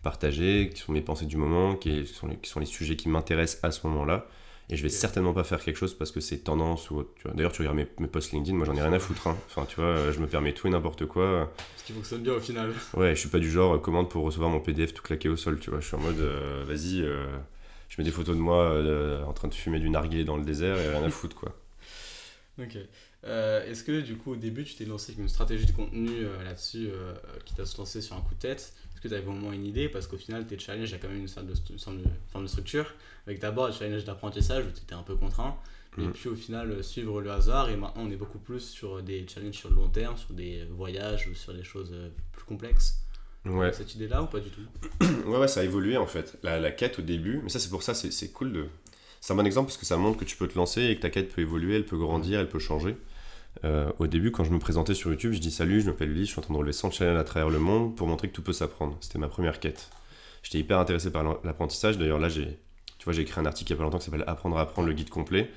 partager, qui sont mes pensées du moment, qui sont les, qui sont les sujets qui m'intéressent à ce moment-là. Et je vais certainement pas faire quelque chose parce que c'est tendance ou autre. D'ailleurs, tu regardes mes, mes posts LinkedIn, moi j'en ai rien à foutre. hein. Enfin, tu vois, euh, je me permets tout et n'importe quoi. Ce qui fonctionne bien au final. Ouais, je suis pas du genre euh, commande pour recevoir mon PDF tout claqué au sol, tu vois. Je suis en mode, euh, vas-y, euh, je mets des photos de moi euh, en train de fumer du narguilé dans le désert et rien à foutre, quoi. Ok. Euh, Est-ce que du coup au début tu t'es lancé avec une stratégie de contenu euh, là-dessus euh, qui t'a se lancé sur un coup de tête? Est-ce que tu avais au moins une idée? Parce qu'au final tes challenges, il y a quand même une sorte de, une sorte de forme de structure. Avec d'abord les challenges d'apprentissage où tu étais un peu contraint. Et Mhm. puis au final euh, suivre le hasard. Et maintenant on est beaucoup plus sur des challenges sur le long terme, sur des voyages ou sur des choses euh, plus complexes. Ouais. cette idée-là ou pas du tout? Ouais, ouais, ça a évolué en fait. La, la quête au début, mais ça c'est pour ça, c'est c'est cool de. C'est un bon exemple parce que ça montre que tu peux te lancer et que ta quête peut évoluer, elle peut grandir, elle peut changer. Euh, au début, quand je me présentais sur YouTube, je dis salut, je m'appelle Ulysse, je suis en train de relever 100 challenges à travers le monde pour montrer que tout peut s'apprendre. C'était ma première quête. J'étais hyper intéressé par l'apprentissage. D'ailleurs, là, j'ai, tu vois, j'ai écrit un article il y a pas longtemps qui s'appelle Apprendre à apprendre le guide complet,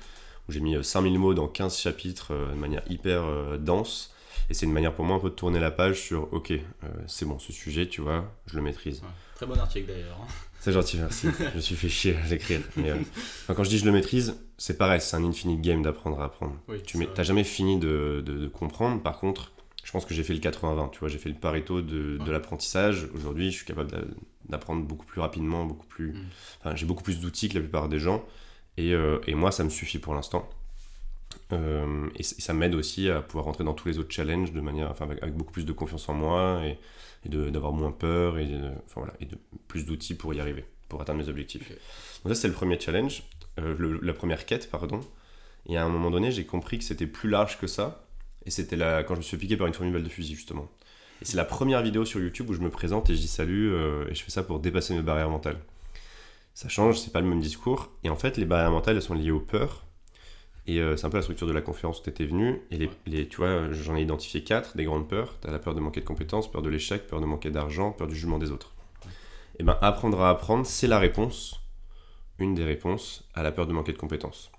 où j'ai mis euh, 5000 mots dans 15 chapitres euh, de manière hyper euh, dense. Et c'est une manière pour moi un peu de tourner la page sur ok, euh, c'est bon, ce sujet, tu vois, je le maîtrise. Très bon article d'ailleurs. hein. C'est gentil, merci. je me suis fait chier à l'écrire. Mais euh, enfin, quand je dis je le maîtrise, c'est pareil, c'est un infinite game d'apprendre à apprendre. Oui, Tu n'as jamais fini de, de- de comprendre. Par contre, je pense que j'ai fait le 80-20. Tu vois, j'ai fait le Pareto de, de Ouais. l'apprentissage. Aujourd'hui, je suis capable d'a- d'apprendre beaucoup plus rapidement, beaucoup plus. Mm. Enfin, j'ai beaucoup plus d'outils que la plupart des gens. Et, euh, et moi, ça me suffit pour l'instant. Euh, et, ça m'aide aussi à pouvoir rentrer dans tous les autres challenges de manière, enfin, avec, avec beaucoup plus de confiance en moi et, et d'avoir moins peur et, de, enfin, voilà, et de plus d'outils pour y arriver, pour atteindre mes objectifs. Donc ça, c'est le premier challenge, euh, le- la première quête, pardon. Et à un moment donné, j'ai compris que c'était plus large que ça. Et c'était là quand je me suis piquer par une formule de fusil, justement. Et c'est la première vidéo sur YouTube où je me présente et je dis salut, euh, et je fais ça pour dépasser mes barrières mentales. Ça change, c'est pas le même discours. Et en fait, les barrières mentales, elles sont liées aux peurs. Et euh, c'est un peu la structure de la conférence où tu étais venu. Et les, tu vois, j'en ai identifié quatre, des grandes peurs. Tu as la peur de manquer de compétences, peur de l'échec, peur de manquer d'argent, peur du jugement des autres. Et ben apprendre à apprendre, c'est la réponse, une des réponses à la peur de manquer de compétences.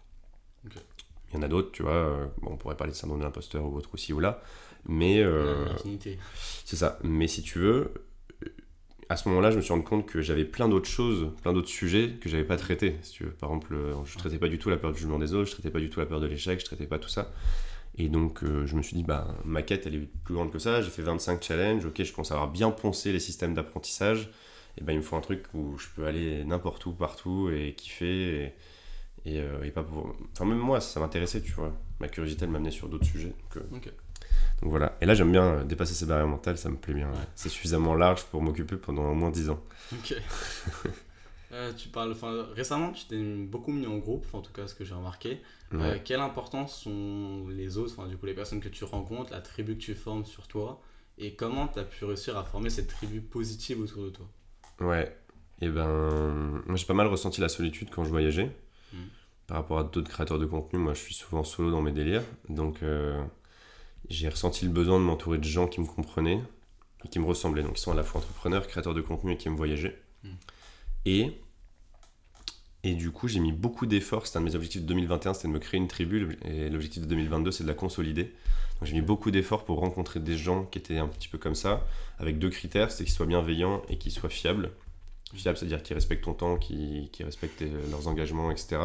Il y en a d'autres, tu vois. euh, bon, on pourrait parler de syndrome de l'imposteur ou autre aussi ou là. Mais euh, c'est ça. Mais si tu veux, à ce moment-là, je me suis rendu compte que j'avais plein d'autres choses, plein d'autres sujets que j'avais pas traités. Si tu veux. Par exemple, euh, je traitais pas du tout la peur du jugement des autres, je traitais pas du tout la peur de l'échec, je traitais pas tout ça. Et donc, euh, je me suis dit, bah, ma quête, elle est plus grande que ça. J'ai fait 25 challenges. Ok, je commence à avoir bien poncé les systèmes d'apprentissage. Et ben, il me faut un truc où je peux aller n'importe où, partout et kiffer. Et, et, euh, et pas pour... Enfin, même moi, ça m'intéressait, tu vois. Ma curiosité, elle m'amenait sur d'autres sujets. Donc, euh, Ok. Donc voilà. Et là, j'aime bien euh, dépasser ces barrières mentales, ça me plaît bien. Ouais. C'est suffisamment large pour m'occuper pendant au moins 10 ans. Ok. Euh, tu parles, récemment, tu t'es beaucoup mis en groupe, en tout cas, ce que j'ai remarqué. Ouais. Euh, quelle importance sont les autres, enfin, du coup, les personnes que tu rencontres, la tribu que tu formes sur toi, et comment tu as pu réussir à former cette tribu positive autour de toi? Ouais. Et ben, moi j'ai pas mal ressenti la solitude quand je voyageais. Mm. Par rapport à d'autres créateurs de contenu, moi je suis souvent solo dans mes délires. Donc euh, j'ai ressenti le besoin de m'entourer de gens qui me comprenaient et qui me ressemblaient. Donc ils sont à la fois entrepreneurs, créateurs de contenu et qui aiment voyager. Mm. Et, et du coup j'ai mis beaucoup d'efforts. C'était un de mes objectifs de 2021, c'était de me créer une tribu. Et l'objectif de 2022, c'est de la consolider. Donc j'ai mis beaucoup d'efforts pour rencontrer des gens qui étaient un petit peu comme ça, avec deux critères, c'est qu'ils soient bienveillants et qu'ils soient fiables. Fiables, c'est-à-dire qu'ils respectent ton temps, qu'ils respectent leurs engagements, etc.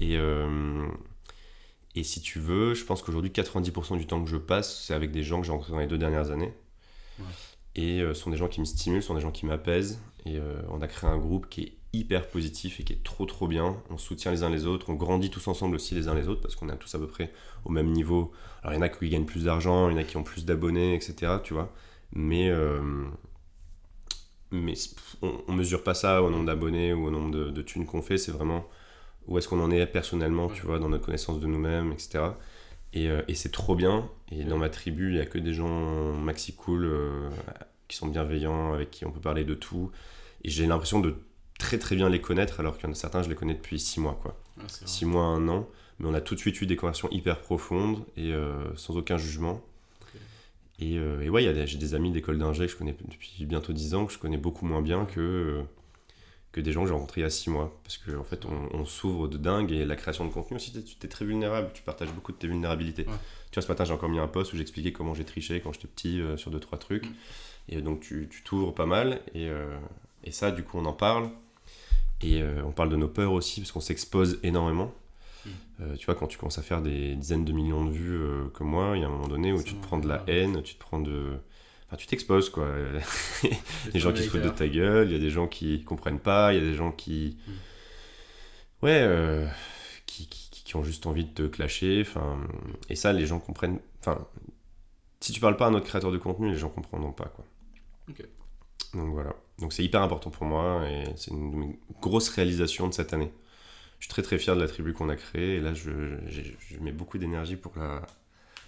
Et, euh, et si tu veux, je pense qu'aujourd'hui, 90% du temps que je passe, c'est avec des gens que j'ai rencontrés dans les deux dernières années. Ouais. Et euh, ce sont des gens qui me stimulent, ce sont des gens qui m'apaisent. Et euh, on a créé un groupe qui est hyper positif et qui est trop trop bien. On soutient les uns les autres, on grandit tous ensemble aussi les uns les autres parce qu'on est tous à peu près au même niveau. Alors il y en a qui gagnent plus d'argent, il y en a qui ont plus d'abonnés, etc. Tu vois. Mais, euh, mais on, on mesure pas ça au nombre d'abonnés ou au nombre de, de thunes qu'on fait, c'est vraiment où est-ce qu'on en est personnellement, tu vois, dans notre connaissance de nous-mêmes, etc. Et, euh, et c'est trop bien. Et dans ma tribu, il y a que des gens maxi cool euh, qui sont bienveillants, avec qui on peut parler de tout. Et j'ai l'impression de très très bien les connaître, alors qu'il y en a certains, je les connais depuis 6 mois, quoi. Ouais, c'est vrai. 6 mois, un an. Mais on a tout de suite eu des conversations hyper profondes et euh, sans aucun jugement. Et, et ouais, j'ai des amis d'école d'ingé que je connais depuis bientôt 10 ans, que je connais beaucoup moins bien que, que des gens que j'ai rencontrés il y a 6 mois. Parce qu'en en fait, on, on s'ouvre de dingue et la création de contenu aussi, tu es très vulnérable, tu partages beaucoup de tes vulnérabilités. Ouais. Tu vois, ce matin, j'ai encore mis un post où j'expliquais comment j'ai triché quand j'étais petit euh, sur 2-3 trucs. Mm. Et donc, tu t'ouvres pas mal. Et, euh, et ça, du coup, on en parle. Et euh, on parle de nos peurs aussi, parce qu'on s'expose énormément. Mm. Tu vois, quand tu commences à faire des dizaines de millions de vues comme moi, il y a un moment donné où tu te prends de la haine, tu te prends de. Enfin, tu t'exposes, quoi. Les des gens qui se foutent de ta gueule, il y a des gens qui comprennent pas, il y a des gens qui. Mm. Ouais, euh, qui, qui, qui ont juste envie de te clasher. Enfin, et ça, les gens comprennent. Enfin, si tu parles pas à un autre créateur de contenu, les gens comprendront pas, quoi. Donc voilà. Donc c'est hyper important pour moi et c'est une grosses réalisations de cette année. Je suis très très fier de la tribu qu'on a créée et là je, je mets beaucoup d'énergie pour la,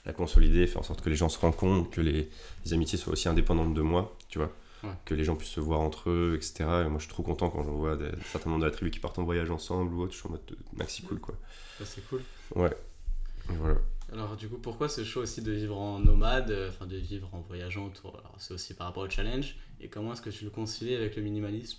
la consolider, faire en sorte que les gens se rendent compte, que les, les amitiés soient aussi indépendantes de moi, tu vois. Ouais. que les gens puissent se voir entre eux, etc. Et moi, je suis trop content quand je vois des, certains membres de la tribu qui partent en voyage ensemble ou autre. Je suis en mode euh, maxi cool, quoi. Ça, c'est cool. Ouais. Et voilà. Alors du coup, pourquoi ce choix aussi de vivre en nomade, euh, enfin de vivre en voyageant autour Alors c'est aussi par rapport au challenge. Et comment est-ce que tu le concilies avec le minimalisme?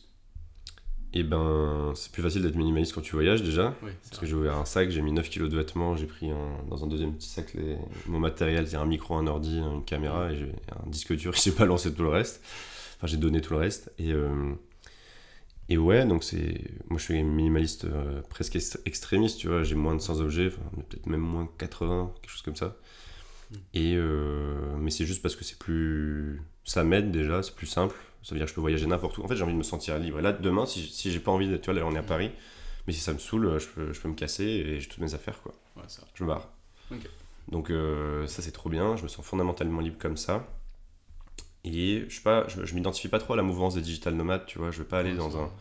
Et ben, c'est plus facile d'être minimaliste quand tu voyages déjà. Oui, Parce que j'ai ouvert un sac, j'ai mis 9 kilos de vêtements, j'ai pris un- dans un deuxième petit sac les- mon matériel, c'est un micro, un ordi, une caméra et un disque dur, j'ai pas lancé tout le reste. Enfin, j'ai donné tout le reste. Et, euh, et ouais, donc c'est. Moi, je suis minimaliste euh, presque ext- extrémiste, tu vois. J'ai moins de 100 objets, enfin, peut-être même moins de 80, quelque chose comme ça. Mm. Et, euh, mais c'est juste parce que c'est plus. Ça m'aide déjà, c'est plus simple. Ça veut dire que je peux voyager n'importe où. En fait, j'ai envie de me sentir libre. Et là, demain, si, si j'ai pas envie d'être. Tu vois, là, on est à Paris. Mais si ça me saoule, je peux, je peux me casser et j'ai toutes mes affaires, quoi. Ouais, ça. Je me barre. Donc euh, ça c'est trop bien, je me sens fondamentalement libre comme ça. Et je sais pas, je, je m'identifie pas trop à la mouvance des digital nomades, tu vois, je veux pas aller Ouais, dans ça. un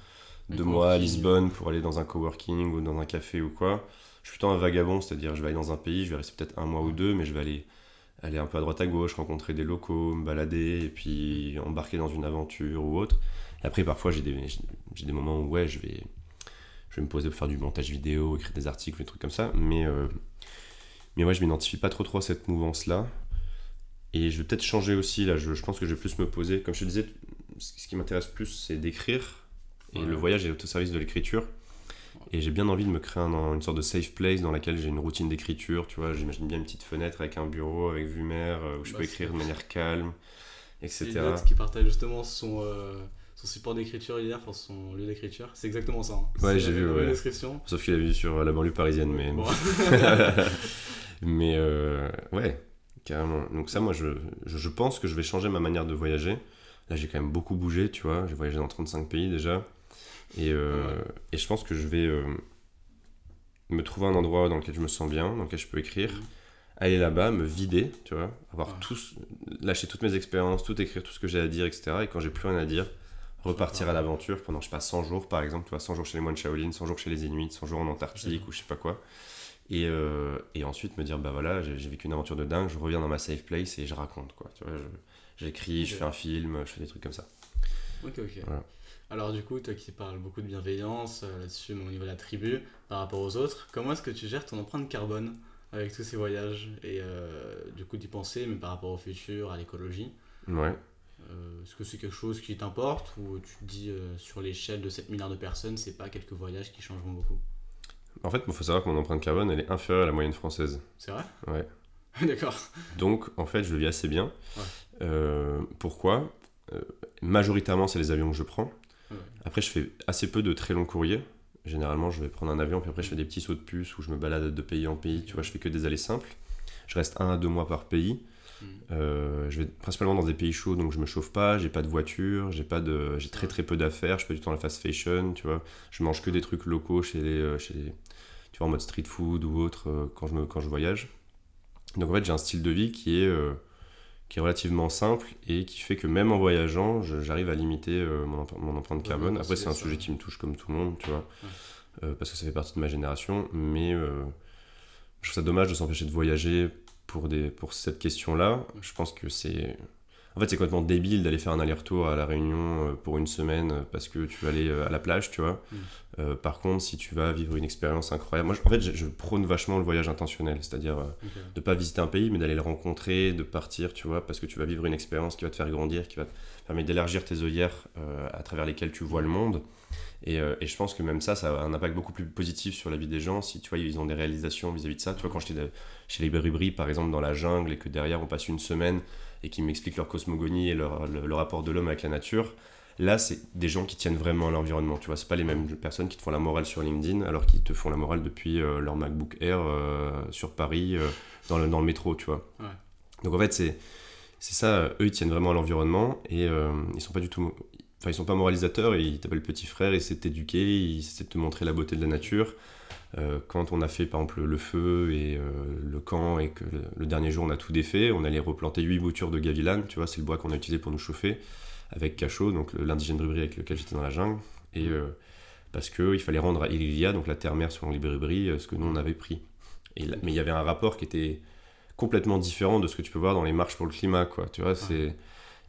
Un deux mois à. Lisbonne pour aller dans un coworking ou dans un café ou quoi. Je suis plutôt un vagabond, c'est-à-dire je vais aller dans un pays, je vais rester peut-être un mois ou deux, mais je vais aller aller un peu à droite à gauche, rencontrer des locaux, me balader et puis embarquer dans une aventure ou autre. Et après parfois j'ai des j'ai des moments où ouais, je vais je vais me poser pour faire du montage vidéo, écrire des articles, des trucs comme ça, mais euh, mais ouais, je m'identifie pas trop trop à cette mouvance là. Et je vais peut-être changer aussi là, je, je pense que je vais plus me poser comme je te disais ce ce qui m'intéresse plus c'est d'écrire et Ouais. le voyage est au service de l'écriture. Et j'ai bien envie de me créer un- une sorte de safe place dans laquelle j'ai une routine d'écriture. Tu vois, j'imagine bien une petite fenêtre avec un bureau, avec vue mer, euh, où je Bah, peux écrire de manière calme, etc. Elliot qui partage justement son, euh, son support d'écriture hier, enfin son lieu d'écriture. C'est exactement ça. hein. Ouais, j'ai vu, ouais. description. Sauf qu'il a vu sur la banlieue parisienne, mais. Bon. mais euh, ouais, carrément. Donc, ça, moi, je, je, je pense que je vais changer ma manière de voyager. Là, j'ai quand même beaucoup bougé, tu vois. J'ai voyagé dans 35 pays déjà. Et, euh, Ouais. et je pense que je vais euh, me trouver un endroit dans lequel je me sens bien, dans lequel je peux écrire. Aller là-bas, me vider, tu vois. Avoir Ouais. tout, lâcher toutes mes expériences, tout écrire, tout ce que j'ai à dire, etc. Et quand j'ai plus rien à dire, repartir à l'aventure pendant, je sais pas, 100 jours par exemple, tu vois, 100 jours chez les moines Shaolin, 100 jours chez les Inuits, 100 jours en Antarctique ou je sais pas quoi. Et, euh, et ensuite me dire, bah voilà, j'ai vécu une aventure de dingue, je reviens dans ma safe place et je raconte, quoi. Tu vois, j'écris, je fais un film, je fais des trucs comme ça. Ok, ok. Voilà. Alors du coup, toi qui parles beaucoup de bienveillance euh, là-dessus, mais au niveau de la tribu, par rapport aux autres, comment est-ce que tu gères ton empreinte carbone avec tous ces voyages et euh, du coup d'y penser, mais par rapport au futur, à l'écologie? Ouais. Euh, Est-ce que c'est quelque chose qui t'importe ou tu te dis sur l'échelle de 7 milliards de personnes, c'est pas quelques voyages qui changeront beaucoup? En fait, il faut savoir que mon empreinte carbone, elle est inférieure à la moyenne française. C'est vrai? Ouais. D'accord. Donc, en fait, je le vis assez bien. Ouais. Pourquoi? Majoritairement, c'est les avions que je prends. Après, je fais assez peu de très longs courriers. Généralement, je vais prendre un avion, puis après, je fais des petits sauts de puce où je me balade de pays en pays. Tu vois, je fais que des allées simples. Je reste un à deux mois par pays. Mm. Euh, je vais principalement dans des pays chauds, donc je me chauffe pas. J'ai pas de voiture, j'ai pas de, j'ai très très peu d'affaires. Je fais du temps à la fast fashion, tu vois. Je mange que des trucs locaux chez les, euh, chez les- tu vois, en mode street food ou autre euh, quand je me, quand je voyage. Donc en fait, j'ai un style de vie qui est euh, qui est relativement simple et qui fait que même en voyageant, j'arrive à limiter euh, mon, emp- mon empreinte carbone. Après, c'est un sujet qui me touche comme tout le monde, tu vois, Ouais. euh, parce que ça fait partie de ma génération. Mais euh, je trouve ça dommage de s'empêcher de voyager pour, des, pour cette question-là. Je pense que c'est. En fait, c'est complètement débile d'aller faire un aller-retour à La Réunion euh, pour une semaine euh, parce que tu vas aller euh, à la plage, tu vois. Mm. Euh, par contre, si tu vas vivre une expérience incroyable. Moi, je- en fait, je, je prône vachement le voyage intentionnel, c'est-à-dire. euh, Ok. de pas visiter un pays, mais d'aller le rencontrer, de partir, tu vois, parce que tu vas vivre une expérience qui va te faire grandir, qui va te permettre d'élargir tes œillères euh, à travers lesquelles tu vois le monde. Et, euh, et je pense que même ça, ça a un impact beaucoup plus positif sur la vie des gens, si tu vois, ils ont des réalisations vis-à-vis de ça. Tu vois, quand j'étais chez les Berubri, par exemple, dans la jungle, et que derrière on passe une semaine et qu'ils m'expliquent leur cosmogonie et leur, le, le rapport de l'homme avec la nature, là, c'est des gens qui tiennent vraiment à l'environnement. Tu vois, c'est pas les mêmes personnes qui te font la morale sur LinkedIn, alors qu'ils te font la morale depuis euh, leur MacBook Air euh, sur Paris, euh, dans, le, dans le métro, tu vois. Ouais. Donc en fait, c'est c'est ça, eux, ils tiennent vraiment à l'environnement et ils sont pas du tout. Enfin, ils sont pas moralisateurs, ils t'appellent petit frère, ils essaient de t'éduquer, ils essaient de te montrer la beauté de la nature. Euh, quand on a fait par exemple le feu et euh, le camp et que le, le dernier jour on a tout défait, on allait replanter 8 boutures de gavilan, tu vois, c'est le bois qu'on a utilisé pour nous chauffer, avec cachot, donc l'indigène brubri avec lequel j'étais dans la jungle. Et euh, parce qu'il fallait rendre à Ililia, donc la terre-mère selon les euh, ce que nous on avait pris. Et là- mais il y avait un rapport qui était complètement différent de ce que tu peux voir dans les marches pour le climat, quoi. Tu vois, c'est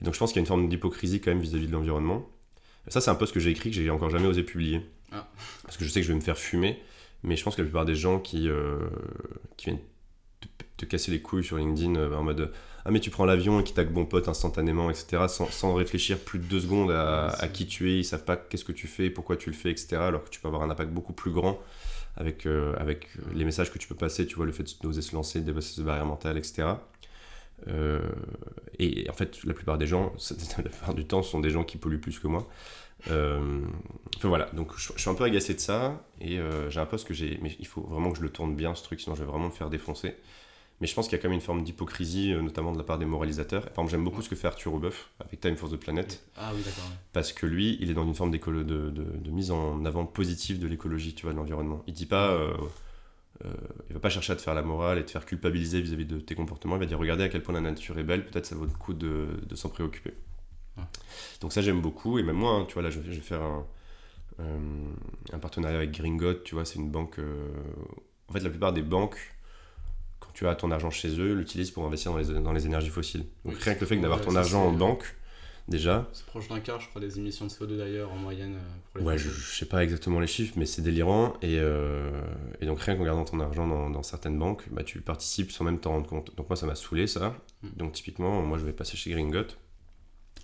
Et donc je pense qu'il y a une forme d'hypocrisie quand même vis-à-vis de l'environnement. Ça, c'est un peu ce que j'ai écrit que j'ai encore jamais osé publier. Ah. Parce que je sais que je vais me faire fumer, mais je pense que la plupart des gens qui, euh, qui viennent te, te casser les couilles sur LinkedIn euh, en mode Ah, mais tu prends l'avion et qui tag bon pote instantanément, etc., sans, sans réfléchir plus de deux secondes à, à qui tu es, ils savent pas qu'est-ce que tu fais, pourquoi tu le fais, etc., alors que tu peux avoir un impact beaucoup plus grand avec, euh, avec les messages que tu peux passer, tu vois, le fait d'oser se lancer, de dépasser ses barrières mentales, etc. Euh, et en fait, la plupart des gens, la plupart du temps, ce sont des gens qui polluent plus que moi. Euh, enfin voilà, donc je, je suis un peu agacé de ça et euh, j'ai un poste que j'ai, mais il faut vraiment que je le tourne bien ce truc, sinon je vais vraiment me faire défoncer. Mais je pense qu'il y a quand même une forme d'hypocrisie, euh, notamment de la part des moralisateurs. Par exemple, j'aime beaucoup ce que fait Arthur Roubeuf avec Time for the Planet, Ah oui, d'accord. ouais. parce que lui, il est dans une forme de, de, de mise en avant positive de l'écologie, tu vois, de l'environnement. Il dit pas, euh, euh, il va pas chercher à te faire la morale et te faire culpabiliser vis-à-vis de tes comportements. Il va dire, regardez à quel point la nature est belle, peut-être ça vaut le coup de, de s'en préoccuper. Donc ça, j'aime beaucoup. Et même moi, hein, tu vois, là, je, je vais faire un, euh, un partenariat avec Gringot, tu vois, c'est une banque. euh, En fait, la plupart des banques, quand tu as ton argent chez eux, l'utilisent pour investir dans les, dans les énergies fossiles. Donc Oui, rien que le fait d'avoir ton argent en banque, déjà, C'est proche d'un quart, je crois, des émissions de CO2 d'ailleurs, en moyenne. euh, Pour les Ouais, je, sais pas exactement les chiffres, mais c'est délirant. Et, euh, et donc, rien qu'en gardant ton argent dans, dans certaines banques, bah, tu participes sans même t'en rendre compte. Donc, moi, ça m'a saoulé, ça. Mm. Donc, typiquement, moi, je vais passer chez Gringot.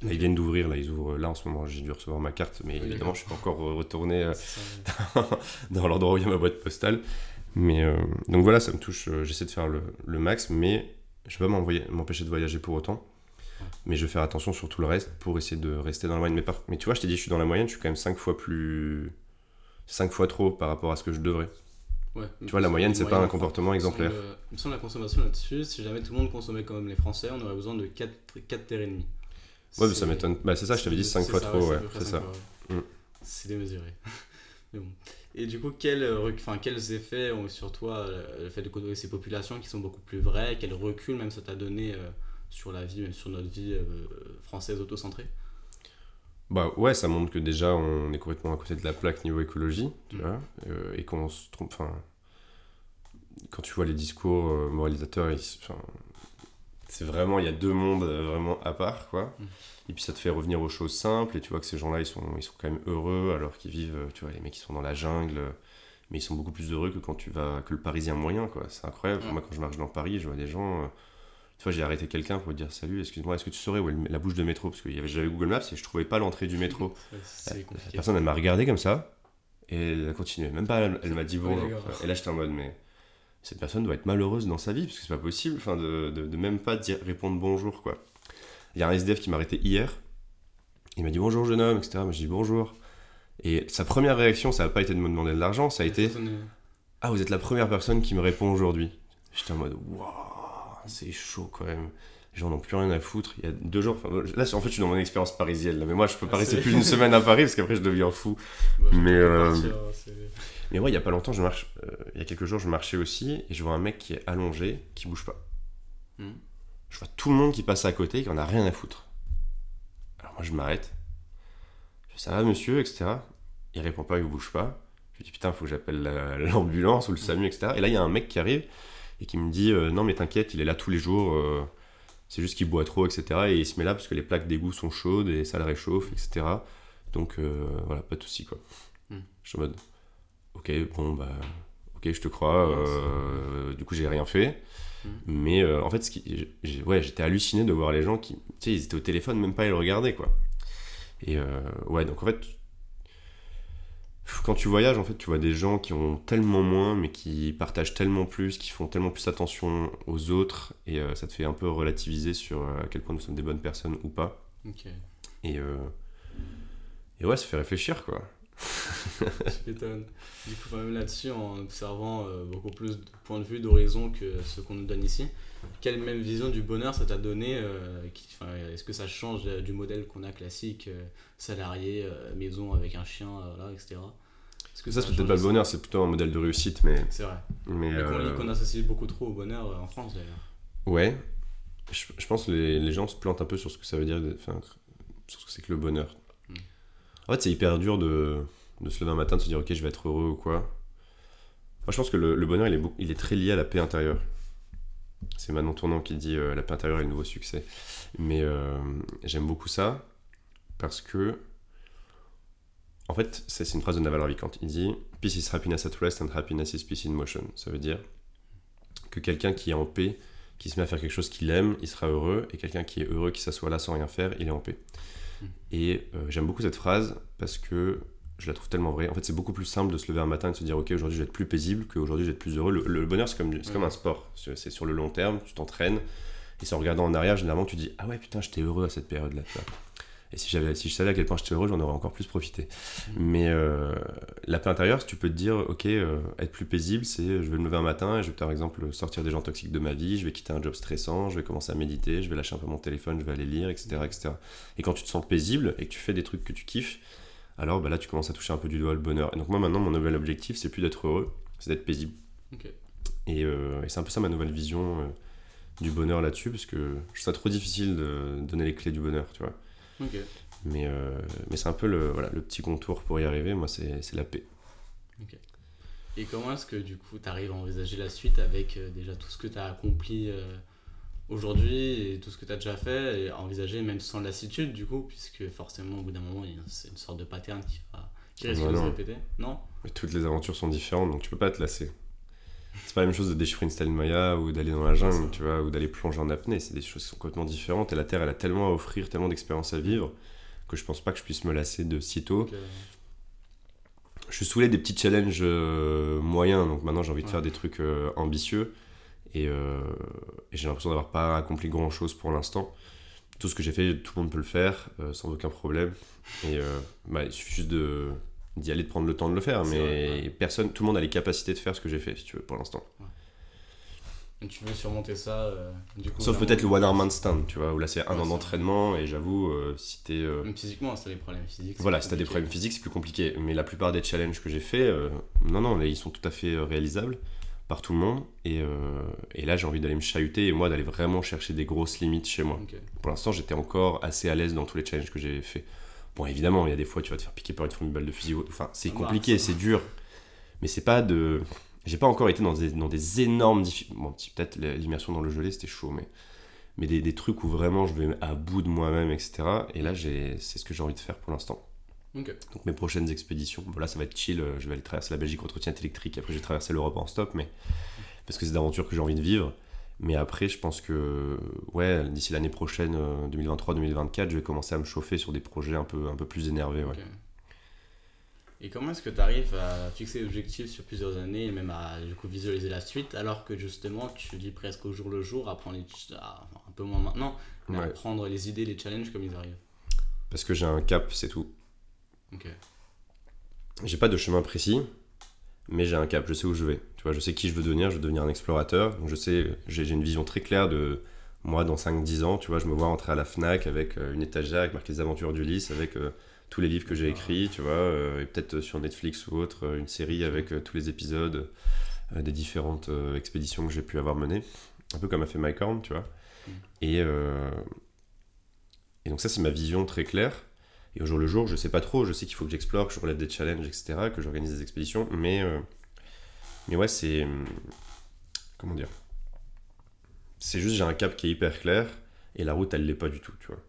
Là, ils viennent d'ouvrir, là, ils ouvrent là en ce moment. J'ai dû recevoir ma carte, mais Oui, évidemment, je suis pas encore retourné euh, dans l'endroit où il y a ma boîte postale. Mais euh, donc voilà, ça me touche. euh, J'essaie de faire le, le max, mais je vais pas m'empêcher de voyager pour autant. Mais je vais faire attention sur tout le reste pour essayer de rester dans la moyenne. Mais, par- mais tu vois, je t'ai dit, je suis dans la moyenne, je suis quand même 5 fois plus. 5 fois trop par rapport à ce que je devrais. Ouais. Tu vois, la moyenne, c'est pas un comportement exemplaire. Il me semble la consommation là-dessus, si jamais tout le monde consommait comme les Français, on aurait besoin de 4, 4 terres et demi. Ouais, mais ça m'étonne. Bah, c'est ça, je t'avais dit 5 c'est fois ça, trop, ouais, c'est ça. Mm. C'est démesuré. mais bon. Et du coup, quel, euh, enfin, quels effets ont sur toi euh, le fait de côtoyer ces populations qui sont beaucoup plus vraies Quel recul même ça t'a donné euh, sur la vie, même sur notre vie euh, française auto-centrée? Bah ouais, ça montre que déjà on est complètement à côté de la plaque niveau écologie, tu Mm. vois, euh, et qu'on se trompe. Enfin, quand tu vois les discours moralisateurs, ils- c'est vraiment, il y a deux mondes euh, vraiment à part, quoi. Mm. Et puis ça te fait revenir aux choses simples, et tu vois que ces gens-là, ils sont, ils sont quand même heureux alors qu'ils vivent, euh, tu vois, les mecs qui sont dans la jungle, mais ils sont beaucoup plus heureux que quand tu vas, que le Parisien moyen, quoi. C'est incroyable. Mm. Moi, quand je marche dans Paris, je vois des gens. euh, tu vois, j'ai arrêté quelqu'un pour lui dire salut, excuse-moi, est-ce que tu saurais où est la bouche de métro? Parce avait j'avais Google Maps et je trouvais pas l'entrée du métro. Ouais, La personne, elle m'a regardé comme ça et elle a continué. Même pas, elle, elle m'a dit Ouais, bonjour. d'accord. et là, j'étais en mode, mais cette personne doit être malheureuse dans sa vie parce que c'est pas possible enfin, de, de, de même pas dire, répondre bonjour, quoi. Il y a un SDF qui m'a arrêté hier. Il m'a dit bonjour, jeune homme, etc. Moi, je dis bonjour. Et sa première réaction, ça n'a pas été de me demander de l'argent, ça a été Ah, vous êtes la première personne qui me répond aujourd'hui. J'étais en mode Waouh, c'est chaud quand même. Les gens n'ont plus rien à foutre. Il y a deux jours. là, en fait, je suis dans mon expérience parisienne. Là. Mais moi, je peux pas Ah, rester c'est- plus d'une semaine à Paris parce qu'après, je deviens fou. Bah, Mais, euh, partir, c'est- Mais ouais, il y a pas longtemps, je marche. euh, il y a quelques jours, je marchais aussi et je vois un mec qui est allongé, qui bouge pas. Mhm. Je vois tout le monde qui passe à côté, qui en a rien à foutre. Alors moi, je m'arrête. Je fais ça va, monsieur, etc. Il répond pas, il bouge pas. Je lui dis putain, faut que j'appelle la- l'ambulance ou le SAMU, etc. Et là, il y a un mec qui arrive et qui me dit euh, non, mais t'inquiète, il est là tous les jours. C'est juste qu'il boit trop, etc. Et il se met là parce que les plaques d'égout sont chaudes et ça le réchauffe, etc. Donc euh, voilà, pas de soucis quoi. Mhm. Je suis en mode ok, bon, bah, ok, je te crois. Ouais, euh, du coup, j'ai rien fait. Mhm. Mais euh, en fait, ce qui, ouais, j'étais halluciné de voir les gens qui, tu sais, ils étaient au téléphone, même pas ils le regardaient, quoi. Et ouais, donc en fait, quand tu voyages, en fait, tu vois des gens qui ont tellement moins, mais qui partagent tellement plus, qui font tellement plus attention aux autres, et euh, ça te fait un peu relativiser sur euh, à quel point nous sommes des bonnes personnes ou pas. Et, euh, et ouais, ça fait réfléchir, quoi. Je m'étonne. Du coup, même là-dessus, en observant euh, beaucoup plus de points de vue, d'horizon que ce qu'on nous donne ici, quelle même vision du bonheur ça t'a donné euh, Est-ce que ça change euh, du modèle qu'on a classique, euh, salarié, euh, maison avec un chien, voilà, etc. Est-ce que Ça, a c'est peut-être pas le ça? bonheur, c'est plutôt un modèle de réussite, mais. C'est vrai. mais Mais qu'on associe beaucoup trop au bonheur en France d'ailleurs. Ouais, je, je pense que les, les gens se plantent un peu sur ce que ça veut dire, enfin, sur ce que c'est que le bonheur. Mm. En fait, c'est hyper dur de, de se lever un matin, de se dire ok, je vais être heureux ou quoi. Moi, je pense que le, le bonheur, il est, beaucoup- il est très lié à la paix intérieure. C'est Manon Tournant qui dit euh, La paix intérieure est le nouveau succès. Mais euh, j'aime beaucoup ça parce que. En fait, c'est une phrase de Naval Ravikant. Il dit Peace is happiness at rest and happiness is peace in motion. Ça veut dire que quelqu'un qui est en paix, qui se met à faire quelque chose qu'il aime, il sera heureux. Et quelqu'un qui est heureux, qui s'assoit là sans rien faire, il est en paix. Mm. Et euh, j'aime beaucoup cette phrase parce que je la trouve tellement vraie. En fait, c'est beaucoup plus simple de se lever un matin et de se dire Ok, aujourd'hui je vais être plus paisible qu'aujourd'hui je vais être plus heureux. Le, le bonheur, c'est comme, c'est comme un sport. C'est sur le long terme, tu t'entraînes. Et c'est en regardant en arrière, généralement, tu dis Ah ouais, putain, j'étais heureux à cette période-là. Et si, j'avais, si je savais à quel point j'étais heureux, j'en aurais encore plus profité. Mais euh, la paix intérieure, tu peux te dire Ok, euh, être plus paisible, c'est je vais me lever un matin et je vais par exemple sortir des gens toxiques de ma vie, je vais quitter un job stressant, je vais commencer à méditer, je vais lâcher un peu mon téléphone, je vais aller lire, etc. etc. Et quand tu te sens paisible et que tu fais des trucs que tu kiffes, alors bah là, tu commences à toucher un peu du doigt le bonheur. Et donc, moi, maintenant, mon nouvel objectif, c'est plus d'être heureux, c'est d'être paisible. Et, euh, et c'est un peu ça ma nouvelle vision euh, du bonheur là-dessus, parce que je trouve ça trop difficile de donner les clés du bonheur, tu vois. Mais, euh, mais c'est un peu le, voilà, le petit contour pour y arriver, moi, c'est la paix. Et comment est-ce que du coup tu arrives à envisager la suite avec déjà tout ce que tu as accompli aujourd'hui et tout ce que tu as déjà fait et envisager même sans lassitude du coup puisque forcément au bout d'un moment c'est une sorte de pattern qui, va, qui de se répéter Non? Mais toutes les aventures sont différentes, donc tu peux pas te lasser. C'est pas la même chose de déchiffrer une stèle Maya ou d'aller dans la jungle, tu vois, ou d'aller plonger en apnée. C'est des choses qui sont complètement différentes. Et la Terre, elle a tellement à offrir, tellement d'expériences à vivre, que je pense pas que je puisse me lasser de sitôt. Euh, Je suis saoulé des petits challenges euh, moyens, donc maintenant j'ai envie de Ouais. faire des trucs euh, ambitieux. Et, euh, et j'ai l'impression d'avoir pas accompli grand chose pour l'instant. Tout ce que j'ai fait, tout le monde peut le faire, euh, sans aucun problème. Et euh, bah, il suffit juste d'y aller, de prendre le temps de le faire. Mais vrai, ouais. personne, tout le monde a les capacités de faire ce que j'ai fait, si tu veux, pour l'instant. et tu veux surmonter ça euh, du coup Sauf peut-être le one arm handstand, tu vois, où là c'est un Ouais, an d'entraînement. Et j'avoue, euh, si t'es. euh, Même physiquement, si t'as des problèmes physiques. Voilà, si t'as des problèmes physiques, c'est plus compliqué. Mais la plupart des challenges que j'ai fait, non, non, là, ils sont tout à fait réalisables par tout le monde. Et, euh, et là, j'ai envie d'aller me chahuter et moi d'aller vraiment chercher des grosses limites chez moi. Pour l'instant, j'étais encore assez à l'aise dans tous les challenges que j'ai fait. Bon, évidemment, il y a des fois, tu vas te faire piquer par une balle de fusil. Enfin, c'est compliqué, c'est dur. Mais c'est pas de. J'ai pas encore été dans des, dans des énormes difficultés. Bon, peut-être l'immersion dans le gelé, c'était chaud, mais. Mais des, des trucs où vraiment je vais à bout de moi-même, etc. Et là, j'ai- c'est ce que j'ai envie de faire pour l'instant. Donc mes prochaines expéditions, bon là ça va être chill, euh, je vais aller traverser la Belgique en trottinette électrique, après je vais traverser l'Europe en stop, mais parce que c'est d'aventure que j'ai envie de vivre. Mais après, je pense que ouais, d'ici l'année prochaine, euh, 2023-2024, je vais commencer à me chauffer sur des projets un peu, un peu plus énervés. Ouais. Et comment est-ce que tu arrives à fixer des objectifs sur plusieurs années et même à du coup, visualiser la suite alors que justement tu lis presque au jour le jour, à prendre les à- un peu moins maintenant, mais à Ouais. prendre les idées, les challenges comme ils arrivent? Parce que j'ai un cap, c'est tout. Ok. J'ai pas de chemin précis, mais j'ai un cap, je sais où je vais. Tu vois, je sais qui je veux devenir, je veux devenir un explorateur. Donc je sais, j'ai une vision très claire de moi dans 5-10 ans. Tu vois, je me vois entrer à la Fnac avec euh, une étagère avec marqué les aventures d'Ulysse, avec euh, tous les livres que j'ai écrits, tu vois, euh, et peut-être sur Netflix ou autre, une série avec euh, tous les épisodes des différentes expéditions que j'ai pu avoir menées. Un peu comme a fait Mike Horn, tu vois. Mm. Et, et donc ça, c'est ma vision très claire. Et au jour le jour, je sais pas trop. Je sais qu'il faut que j'explore, que je relève des challenges, etc., que j'organise des expéditions. Mais, euh, mais ouais, c'est. hum, Comment dire? C'est juste, j'ai un cap qui est hyper clair. Et la route, elle l'est pas du tout, tu vois.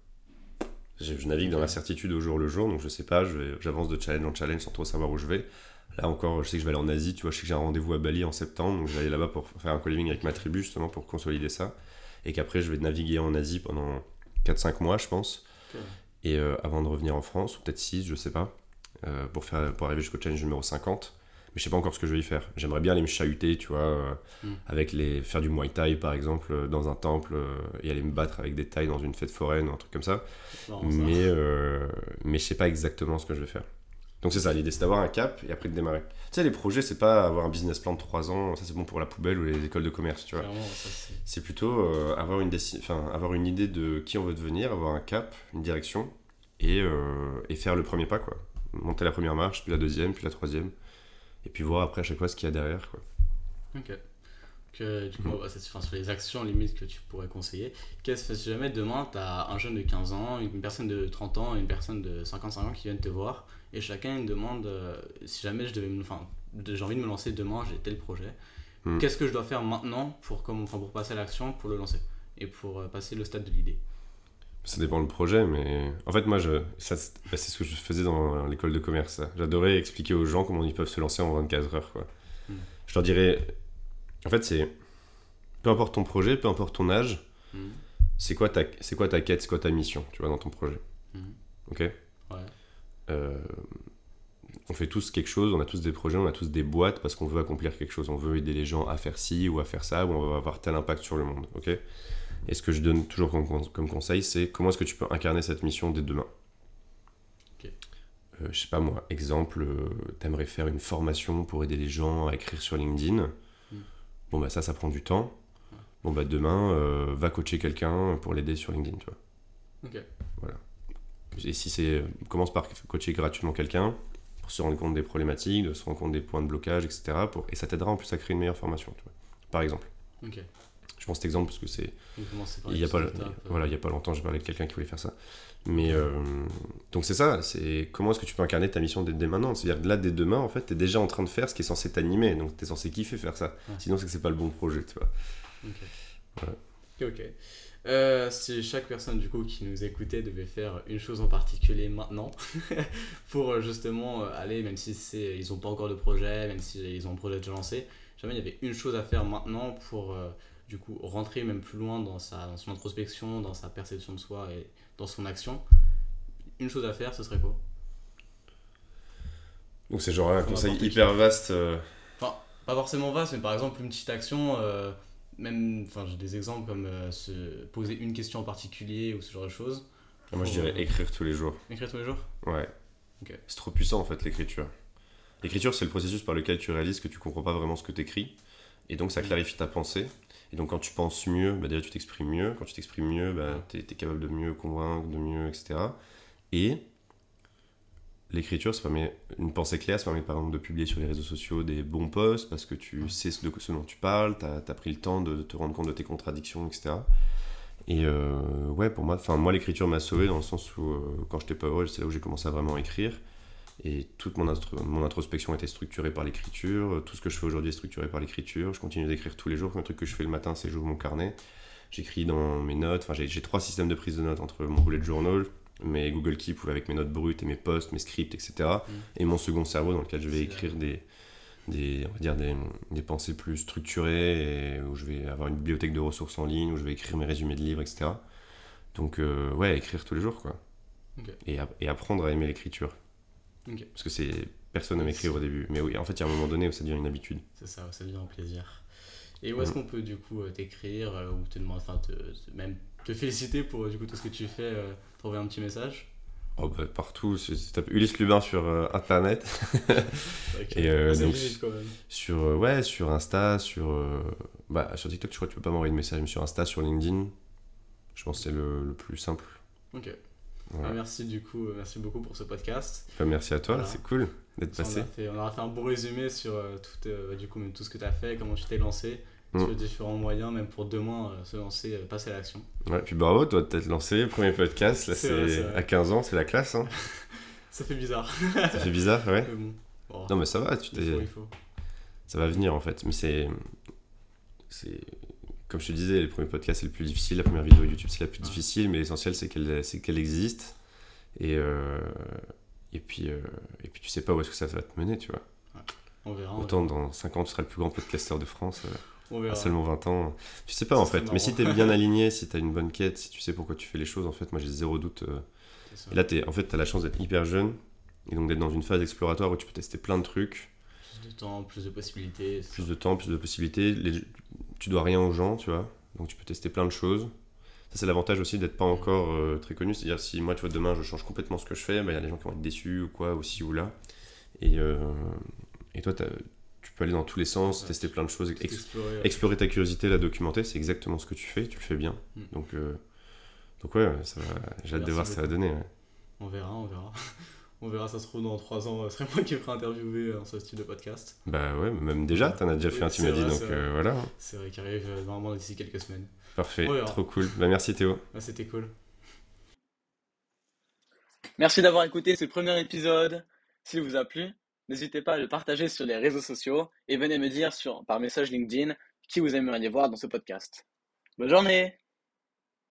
Je, je navigue dans Ok. l'incertitude au jour le jour, donc je sais pas, j'avance de challenge en challenge sans trop savoir où je vais. Là encore, je sais que je vais aller en Asie, tu vois, je sais que j'ai un rendez-vous à Bali en septembre, donc je vais aller là-bas pour faire un co-living avec ma tribu, justement, pour consolider ça. Et qu'après, je vais naviguer en Asie pendant 4-5 mois, je pense. Et euh, avant de revenir en France, ou peut-être 6, je sais pas, euh, pour, faire, pour arriver jusqu'au challenge numéro 50. Mais je sais pas encore ce que je vais y faire. J'aimerais bien aller me chahuter, tu vois, euh, Mm. avec les, faire du Muay Thai par exemple, euh, dans un temple, euh, et aller me battre avec des Thaïs dans une fête foraine, ou un truc comme ça. Non, Mais, euh, mais je sais pas exactement ce que je vais faire. Donc c'est ça, l'idée c'est d'avoir un cap et après de démarrer. Tu sais, les projets, c'est pas avoir un business plan de 3 ans, ça c'est bon pour la poubelle ou les écoles de commerce, tu vois. C'est- plutôt euh, avoir, une enfin, avoir une idée de qui on veut devenir, avoir un cap, une direction et, euh, et faire le premier pas, quoi. Monter la première marche, puis la deuxième, puis la troisième. Et puis voir après à chaque fois ce qu'il y a derrière, quoi. Ok. Que, du coup, enfin, sur les actions limite que tu pourrais conseiller. Qu'est-ce que si jamais demain tu as un jeune de 15 ans, une personne de 30 ans une personne de 55 ans qui viennent te voir et chacun une demande euh, si jamais je devais me, enfin, j'ai envie de me lancer demain, j'ai tel projet, Hmm. qu'est-ce que je dois faire maintenant pour, comme, enfin, pour passer à l'action, pour le lancer et pour euh, passer le stade de l'idée? Ça dépend le projet, mais en fait, moi, je, ça, c'est bah, c'est ce que je faisais dans l'école de commerce. J'adorais expliquer aux gens comment ils peuvent se lancer en 24 heures. Quoi. Mm. Je leur dirais, en fait, c'est peu importe ton projet, peu importe ton âge, Mhm. c'est quoi ta, c'est quoi ta quête, c'est quoi ta mission, tu vois, dans ton projet. Ok? Ouais. Euh, on fait tous quelque chose, on a tous des projets, on a tous des boîtes parce qu'on veut accomplir quelque chose. On veut aider les gens à faire ci ou à faire ça, ou on veut avoir tel impact sur le monde. Ok? Et ce que je donne toujours comme, comme conseil, c'est comment est-ce que tu peux incarner cette mission dès demain? Euh, je sais pas moi, exemple, euh, t'aimerais faire une formation pour aider les gens à écrire sur LinkedIn? Mm. Bon bah ça, ça prend du temps. Bon bah demain, euh, va coacher quelqu'un pour l'aider sur LinkedIn, tu vois. Ok. Et si c'est, commence par coacher gratuitement quelqu'un pour se rendre compte des problématiques, de se rendre compte des points de blocage, etc. Pour, et ça t'aidera en plus à créer une meilleure formation, tu vois. Par exemple. Ok. Je pense cet exemple parce que c'est, il y a pas, euh, voilà, il y a pas longtemps, j'ai parlé de quelqu'un qui voulait faire ça. Mais euh, donc c'est ça, c'est comment est-ce que tu peux incarner ta mission dès, dès maintenant? C'est-à-dire que là, dès demain, en fait, t'es déjà en train de faire ce qui est censé t'animer, donc t'es censé kiffer faire ça. Ouais. Sinon, c'est que c'est pas le bon projet, tu vois. Ok. Voilà. Ok, ok. Euh, si chaque personne du coup qui nous écoutait devait faire une chose en particulier maintenant pour euh, justement euh, aller, même si c'est ils ont pas encore de projet, même s'ils ont un projet déjà lancé, jamais il y avait une chose à faire maintenant pour euh, du coup rentrer même plus loin dans, sa, dans son introspection, dans sa perception de soi et dans son action. Une chose à faire, ce serait quoi? Donc c'est genre un conseil hyper vaste. euh, Enfin, pas forcément vaste, mais par exemple une petite action, même, enfin j'ai des exemples comme euh, se poser une question en particulier ou ce genre de choses. moi, je dirais écrire tous les jours. Écrire tous les jours? Ouais. C'est trop puissant en fait l'écriture. L'écriture, c'est le processus par lequel tu réalises que tu comprends pas vraiment ce que tu écris. Et donc ça clarifie ta pensée. Et donc quand tu penses mieux, bah, déjà tu t'exprimes mieux. Quand tu t'exprimes mieux, bah, tu es, capable de mieux convaincre, de mieux, etc. Et l'écriture, ça permet une pensée claire, ça permet par exemple de publier sur les réseaux sociaux des bons posts parce que tu sais ce, de ce dont tu parles, tu as, pris le temps de, de te rendre compte de tes contradictions, etc. Et euh, ouais, pour moi, enfin moi l'écriture m'a sauvé dans le sens où euh, quand j'étais pas heureux, c'est là où j'ai commencé à vraiment écrire. Et toute mon, mon introspection était structurée par l'écriture. Tout ce que je fais aujourd'hui est structuré par l'écriture. Je continue d'écrire tous les jours. Un truc que je fais le matin, c'est j'ouvre mon carnet. J'écris dans mes notes. Enfin, j'ai j'ai trois systèmes de prise de notes entre mon bullet journal, mes Google Keep où avec mes notes brutes et mes posts, mes scripts, etc. Et mon second cerveau dans lequel je vais écrire des, des, on va dire des, des pensées plus structurées et où je vais avoir une bibliothèque de ressources en ligne, où je vais écrire mes résumés de livres, etc. Donc, euh, ouais, écrire tous les jours, quoi. Et, et apprendre à aimer l'écriture. Parce que c'est personne n'aime écrire au début. Mais oui, en fait, il y a un moment donné où ça devient une habitude. C'est ça, ça devient un plaisir. Et où est-ce Mm. qu'on peut du coup euh, t'écrire euh, ou te demander, enfin te, te- même te féliciter pour euh, du coup tout ce que tu fais, euh, trouver un petit message Oh, bah, partout, c'est- Ulysse Lubin sur euh, internet. Et, euh, C'est donc, limite, quand même. sur, euh, ouais, sur Insta, sur, euh, bah, sur TikTok, je crois que tu peux pas m'envoyer de message, mais sur Insta, sur LinkedIn, je pense que c'est le, le plus simple. Ok. Voilà. Ah, merci du coup, euh, merci beaucoup pour ce podcast. Bah, merci à toi, Voilà. c'est cool d'être passé. fait, on aura fait un bon résumé sur euh, tout, du coup, même tout ce que tu as fait, comment tu t'es lancé, sur Mm. les différents moyens, même pour demain euh, se lancer, euh, passer à l'action. Ouais, puis bravo, toi, de t'être lancé, premier podcast, là, C'est à 15 ans, c'est la classe, hein. Ça fait bizarre. ça fait bizarre, ouais. Mais bon. Bon, Non, mais ça va, tu il faut, t'es... il faut. ça va venir en fait. Mais c'est. c'est Comme je te disais, le premier podcast c'est le plus difficile, la première vidéo YouTube c'est la plus Ouais. difficile, mais l'essentiel c'est qu'elle c'est qu'elle existe. Et, euh, et, puis, euh, et puis tu sais pas où est-ce que ça va te mener, tu vois. On verra. on Autant dans 5 ans tu seras le plus grand podcasteur de France, à seulement 20 ans. Tu sais pas en fait, mais si t'es bien aligné, si t'as une bonne quête, si tu sais pourquoi tu fais les choses, en fait, moi j'ai zéro doute. euh. Et là, t'es- en fait, t'as la chance d'être hyper jeune et donc d'être dans une phase exploratoire où tu peux tester plein de trucs. Plus de temps, plus de possibilités. plus de temps, plus de possibilités. Les- tu dois rien aux gens, tu vois. Donc tu peux tester plein de choses. Ça, c'est l'avantage aussi d'être pas encore euh, très connu. C'est-à-dire, si moi, tu vois, demain, je change complètement ce que je fais, bah, il y a des gens qui vont être déçus ou quoi, aussi ou là. Et, euh, et toi, peux aller dans tous les sens, Ouais. tester plein de choses. Ex- explorer, ta curiosité, la documenter, c'est exactement ce que tu fais, tu le fais bien. Mm. Donc, euh, donc ouais, ça va, j'ai hâte de voir ce que ça va donner. ouais. On verra, on verra. On verra, ça se trouve dans 3 ans, euh, ce serait moi qui ferai interviewer euh, dans ce style de podcast. Bah ouais, même déjà, t'en as déjà Oui, fait un, tu c'est m'as dit, vrai, donc euh, voilà. C'est vrai qu'il arrive euh, normalement d'ici quelques semaines. Parfait, trop cool. Bah merci Théo. Ah, C'était cool. Merci d'avoir écouté ce premier épisode. S'il vous a plu, N'hésitez pas à le partager sur les réseaux sociaux et venez me dire sur, par message LinkedIn qui vous aimeriez voir dans ce podcast. Bonne journée